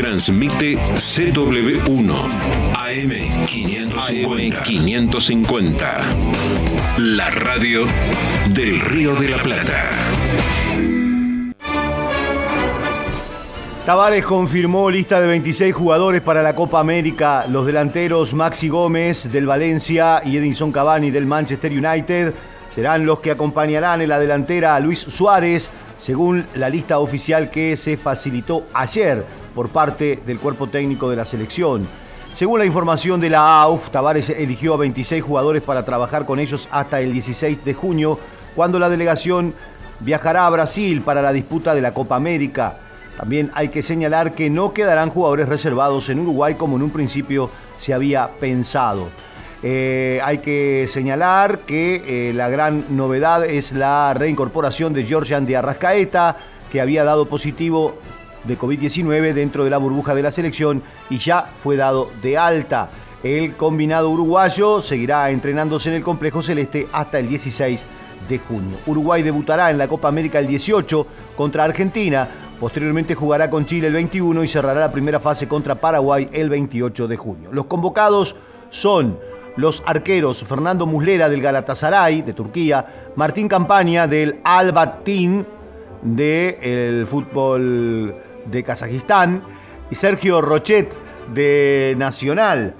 Transmite CW1 AM550. AM550. La radio del Río de la Plata. Tavares confirmó lista de 26 jugadores para la Copa América. Los delanteros Maxi Gómez del Valencia y Edinson Cavani del Manchester United serán los que acompañarán en la delantera a Luis Suárez, según la lista oficial que se facilitó ayer por parte del cuerpo técnico de la selección. Según la información de la AUF, Tavares eligió a 26 jugadores para trabajar con ellos hasta el 16 de junio, cuando la delegación viajará a Brasil para la disputa de la Copa América. También hay que señalar que no quedarán jugadores reservados en Uruguay como en un principio se había pensado. Eh, hay que señalar que eh, la gran novedad es la reincorporación de Georgian de Arrascaeta, que había dado positivo de COVID-19 dentro de la burbuja de la selección y ya fue dado de alta. El combinado uruguayo seguirá entrenándose en el complejo celeste hasta el 16 de junio. Uruguay debutará en la Copa América el 18 contra Argentina. Posteriormente jugará con Chile el 21 y cerrará la primera fase contra Paraguay el 28 de junio. Los convocados son los arqueros Fernando Muslera del Galatasaray de Turquía, Martín Campaña del Al-Batin del fútbol de Kazajistán y Sergio Rochet de Nacional.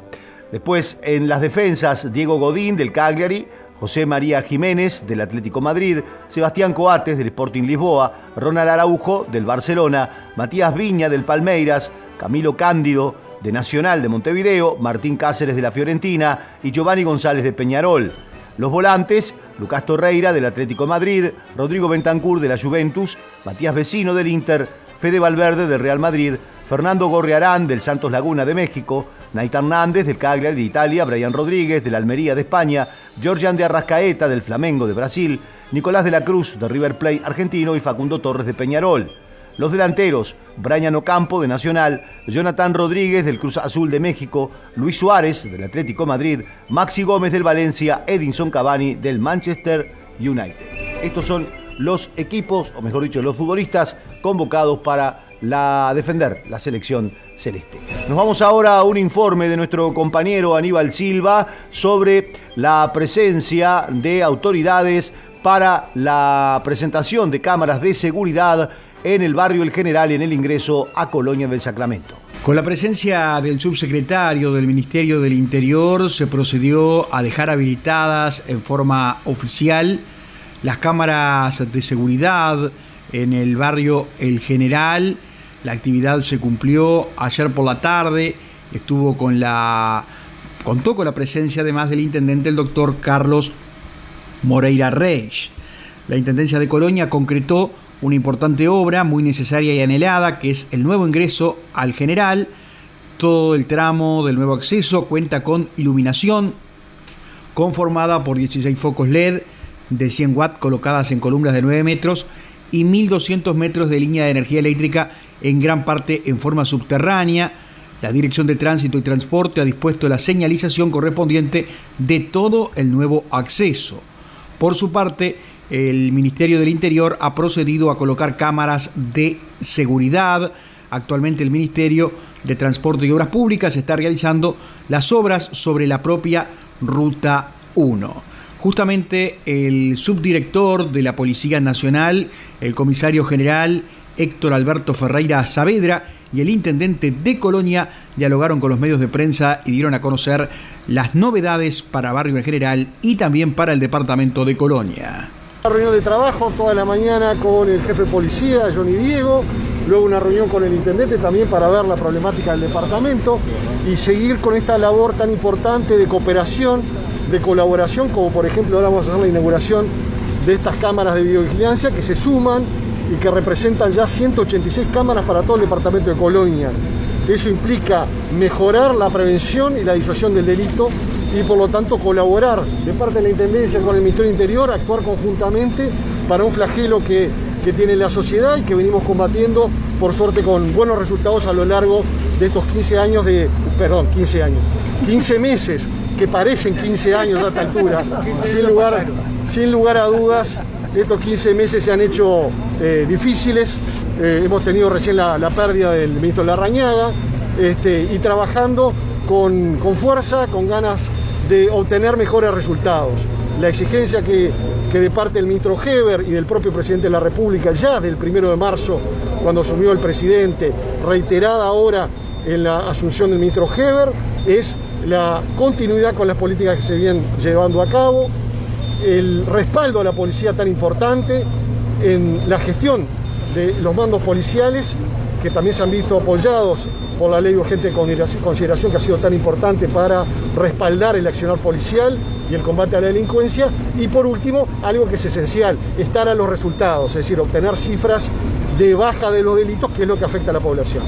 Después en las defensas Diego Godín del Cagliari, José María Jiménez del Atlético Madrid, Sebastián Coates del Sporting Lisboa, Ronald Araujo del Barcelona, Matías Viña del Palmeiras, Camilo Cándido de Nacional de Montevideo, Martín Cáceres de la Fiorentina y Giovanni González de Peñarol. Los volantes, Lucas Torreira del Atlético Madrid, Rodrigo Bentancur de la Juventus, Matías Vecino del Inter, Fede Valverde del Real Madrid, Fernando Gorriarán del Santos Laguna de México, Naita Hernández del Cagliari de Italia, Brian Rodríguez de la Almería de España, Georgian de Arrascaeta del Flamengo de Brasil, Nicolás de la Cruz de River Plate argentino y Facundo Torres de Peñarol. Los delanteros, Brian Ocampo de Nacional, Jonathan Rodríguez del Cruz Azul de México, Luis Suárez del Atlético Madrid, Maxi Gómez del Valencia, Edinson Cavani del Manchester United. Estos son los equipos, o mejor dicho, los futbolistas convocados para la defender la selección celeste. Nos vamos ahora a un informe de nuestro compañero Aníbal Silva sobre la presencia de autoridades para la presentación de cámaras de seguridad en el barrio El General en el ingreso a Colonia del Sacramento. Con la presencia del subsecretario del Ministerio del Interior se procedió a dejar habilitadas en forma oficial las cámaras de seguridad en el barrio El General. La actividad se cumplió ayer por la tarde, estuvo con la contó con la presencia además del intendente el doctor Carlos Moreira Reis. La Intendencia de Colonia concretó una importante obra muy necesaria y anhelada, que es el nuevo ingreso al general. Todo el tramo del nuevo acceso cuenta con iluminación conformada por 16 focos LED de 100 watts colocadas en columnas de 9 metros y 1.200 metros de línea de energía eléctrica en gran parte en forma subterránea. La Dirección de Tránsito y Transporte ha dispuesto la señalización correspondiente de todo el nuevo acceso. Por su parte, el Ministerio del Interior ha procedido a colocar cámaras de seguridad. Actualmente el Ministerio de Transporte y Obras Públicas está realizando las obras sobre la propia Ruta 1. Justamente el subdirector de la Policía Nacional, el comisario general Héctor Alberto Ferreira Saavedra y el intendente de Colonia dialogaron con los medios de prensa y dieron a conocer las novedades para Barrio en general y también para el departamento de Colonia. Una reunión de trabajo toda la mañana con el jefe de policía, Johnny Diego, luego una reunión con el intendente también para ver la problemática del departamento y seguir con esta labor tan importante de cooperación, de colaboración, como por ejemplo ahora vamos a hacer la inauguración de estas cámaras de videovigilancia que se suman y que representan ya 186 cámaras para todo el departamento de Colonia. Eso implica mejorar la prevención y la disuasión del delito y por lo tanto colaborar de parte de la Intendencia con el Ministerio del Interior, actuar conjuntamente para un flagelo que, que tiene la sociedad y que venimos combatiendo, por suerte, con buenos resultados a lo largo de estos 15 años de, perdón, 15 años, 15 meses que parecen 15 años a esta altura, sin lugar, sin lugar a dudas, estos 15 meses se han hecho eh, difíciles, eh, hemos tenido recién la, la, pérdida del ministro Larrañaga, este, y trabajando con, con fuerza, con ganas de obtener mejores resultados. La exigencia que, que, de parte del ministro Heber y del propio presidente de la República, ya del primero de marzo, cuando asumió el presidente, reiterada ahora en la asunción del ministro Heber, es la continuidad con las políticas que se vienen llevando a cabo, el respaldo a la policía tan importante, en la gestión de los mandos policiales, que también se han visto apoyados por la ley de urgente consideración que ha sido tan importante para respaldar el accionar policial y el combate a la delincuencia. Y por último, algo que es esencial, estar a los resultados, es decir, obtener cifras de baja de los delitos, que es lo que afecta a la población.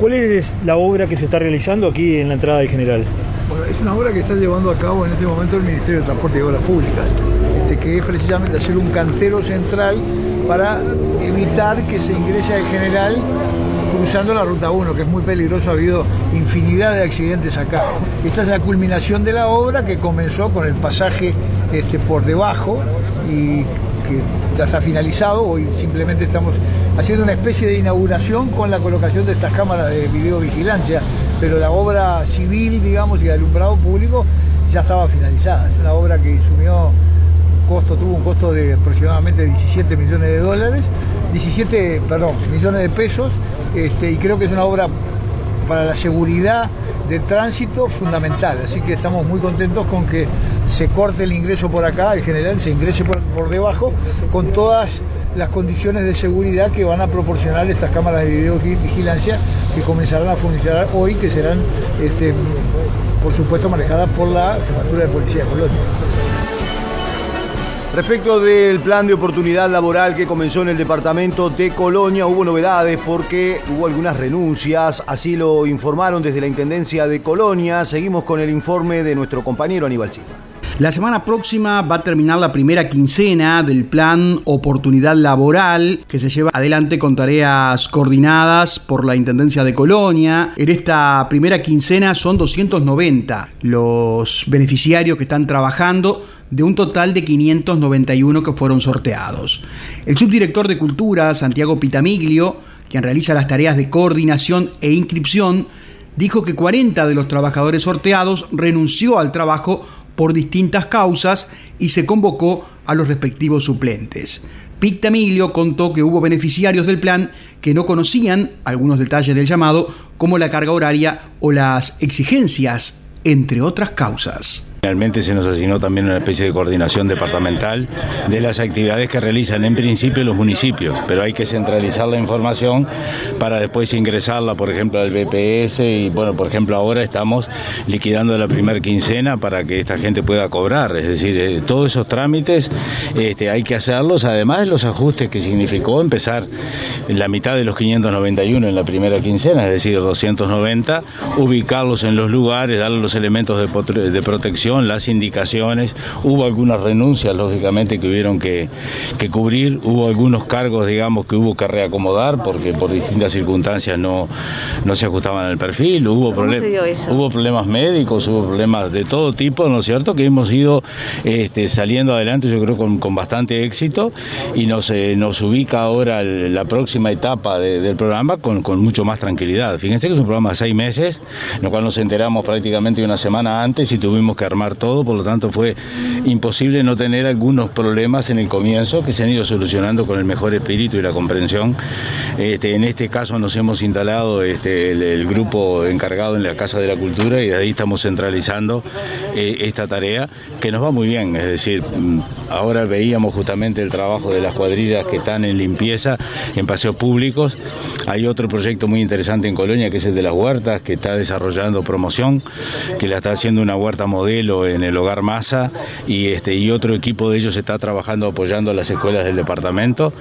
¿Cuál es la obra que se está realizando aquí en la entrada del general? Bueno, es una obra que está llevando a cabo en este momento el Ministerio de Transporte y Obras Públicas, este, que es precisamente hacer un cantero central para evitar que se ingrese al general cruzando la ruta 1, que es muy peligroso, ha habido infinidad de accidentes acá. Esta es la culminación de la obra que comenzó con el pasaje este, por debajo y que ya está finalizado, hoy simplemente estamos haciendo una especie de inauguración con la colocación de estas cámaras de videovigilancia, pero la obra civil, digamos, y de alumbrado público ya estaba finalizada. Es una obra que sumió costo, tuvo un costo de aproximadamente 17 millones de dólares, 17, perdón, millones de pesos, este, y creo que es una obra para la seguridad de tránsito fundamental, así que estamos muy contentos con que se corte el ingreso por acá, el general se ingrese por, debajo, con todas las condiciones de seguridad que van a proporcionar estas cámaras de videovigilancia que comenzarán a funcionar hoy, que serán, este, por supuesto, manejadas por la Jefatura de Policía de Colonia. Respecto del plan de oportunidad laboral que comenzó en el departamento de Colonia, hubo novedades porque hubo algunas renuncias, así lo informaron desde la Intendencia de Colonia. Seguimos con el informe de nuestro compañero Aníbal Silva. La semana próxima va a terminar la primera quincena del plan Oportunidad Laboral que se lleva adelante con tareas coordinadas por la Intendencia de Colonia. En esta primera quincena son 290 los beneficiarios que están trabajando de un total de 591 que fueron sorteados. El subdirector de Cultura, Santiago Pitamiglio, quien realiza las tareas de coordinación e inscripción, dijo que 40 de los trabajadores sorteados renunció al trabajo por distintas causas y se convocó a los respectivos suplentes. Pictamilio contó que hubo beneficiarios del plan que no conocían algunos detalles del llamado, como la carga horaria o las exigencias, entre otras causas. Finalmente se nos asignó también una especie de coordinación departamental de las actividades que realizan en principio los municipios, pero hay que centralizar la información para después ingresarla, por ejemplo, al BPS y bueno, por ejemplo, ahora estamos liquidando la primera quincena para que esta gente pueda cobrar, es decir, eh, todos esos trámites este, hay que hacerlos, además de los ajustes que significó empezar la mitad de los 591 en la primera quincena, es decir, 290, ubicarlos en los lugares, darle los elementos de protección las indicaciones, hubo algunas renuncias, lógicamente, que hubieron que, cubrir, hubo algunos cargos, digamos, que hubo que reacomodar porque por distintas circunstancias no, no se ajustaban al perfil, hubo, hubo problemas médicos, hubo problemas de todo tipo, ¿no es cierto?, que hemos ido este, saliendo adelante, yo creo, con, bastante éxito. Y nos, eh, nos ubica ahora la próxima etapa del programa con, con mucho más tranquilidad. Fíjense que es un programa de seis meses, en lo cual nos enteramos prácticamente una semana antes y tuvimos que armar todo, por lo tanto fue imposible no tener algunos problemas en el comienzo que se han ido solucionando con el mejor espíritu y la comprensión. Este, en este caso nos hemos instalado este, el, grupo encargado en la Casa de la Cultura y ahí estamos centralizando eh, esta tarea que nos va muy bien, es decir, mm, ahora veíamos justamente el trabajo de las cuadrillas que están en limpieza, en paseos públicos. Hay otro proyecto muy interesante en Colonia que es el de las huertas, que está desarrollando promoción, que la está haciendo una huerta modelo en el hogar Masa y, este, y otro equipo de ellos está trabajando apoyando a las escuelas del departamento.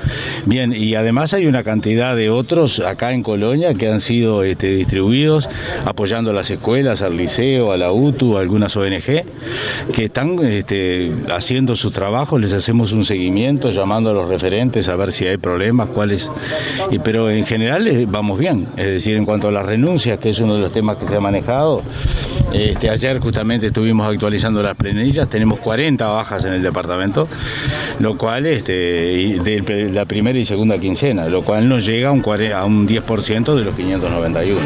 Bien, y además hay una cantidad de otros acá en Colonia que han sido este, distribuidos apoyando a las escuelas, al liceo, a la UTU, a algunas ONG, que están este, haciendo su trabajo, les hacemos un seguimiento, llamando a los referentes a ver si hay problemas, cuáles. Pero en general eh, vamos bien, es decir, en cuanto a las renuncias, que es uno de los temas que se ha manejado, este, ayer justamente estuvimos actualizando las planillas, tenemos 40 bajas en el departamento, lo cual, este, de la primera y segunda quincena, lo cual nos llega a un, a un 10% de los 591.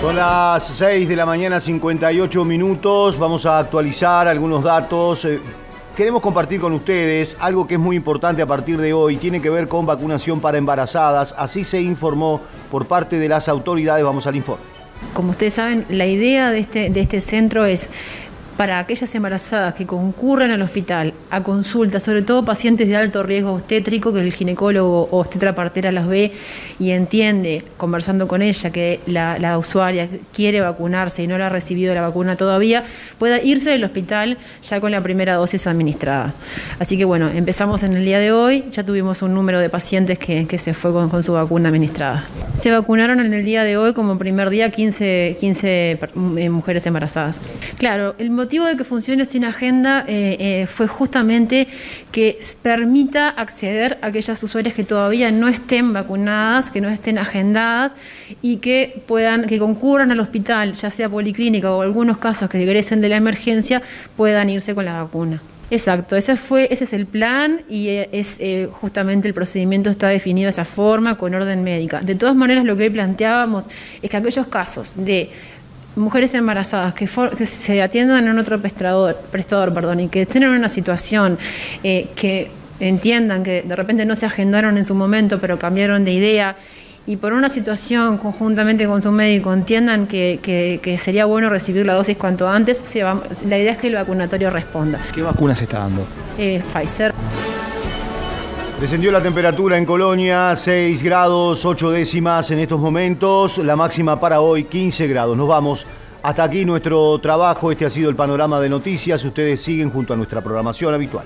Son las 6 de la mañana, 58 minutos. Vamos a actualizar algunos datos. Eh, queremos compartir con ustedes algo que es muy importante a partir de hoy. Tiene que ver con vacunación para embarazadas. Así se informó por parte de las autoridades. Vamos al informe. Como ustedes saben, la idea de este, de este centro es para aquellas embarazadas que concurren al hospital a consulta, sobre todo pacientes de alto riesgo obstétrico, que el ginecólogo o obstetra partera las ve y entiende, conversando con ella, que la, usuaria quiere vacunarse y no la ha recibido la vacuna todavía, pueda irse del hospital ya con la primera dosis administrada. Así que bueno, empezamos en el día de hoy, ya tuvimos un número de pacientes que, se fue con, su vacuna administrada. Se vacunaron en el día de hoy como primer día 15, 15 eh, mujeres embarazadas. Claro, el el motivo de que funcione sin agenda eh, eh, fue justamente que permita acceder a aquellas usuarias que todavía no estén vacunadas, que no estén agendadas y que puedan, que concurran al hospital, ya sea policlínica o algunos casos que egresen de la emergencia, puedan irse con la vacuna. Exacto, ese fue, ese es el plan y eh, es justamente el procedimiento está definido de esa forma con orden médica. De todas maneras, lo que hoy planteábamos es que aquellos casos de mujeres embarazadas que, se atiendan en otro prestador, prestador perdón, y que estén en una situación eh, que entiendan que de repente no se agendaron en su momento, pero cambiaron de idea y por una situación conjuntamente con su médico entiendan que, sería bueno recibir la dosis cuanto antes, la idea es que el vacunatorio responda. ¿Qué vacuna se está dando? Eh, Pfizer. Descendió la temperatura en Colonia, 6 grados 8 décimas en estos momentos, la máxima para hoy 15 grados. Nos vamos. Hasta aquí nuestro trabajo, este ha sido el panorama de noticias, ustedes siguen junto a nuestra programación habitual.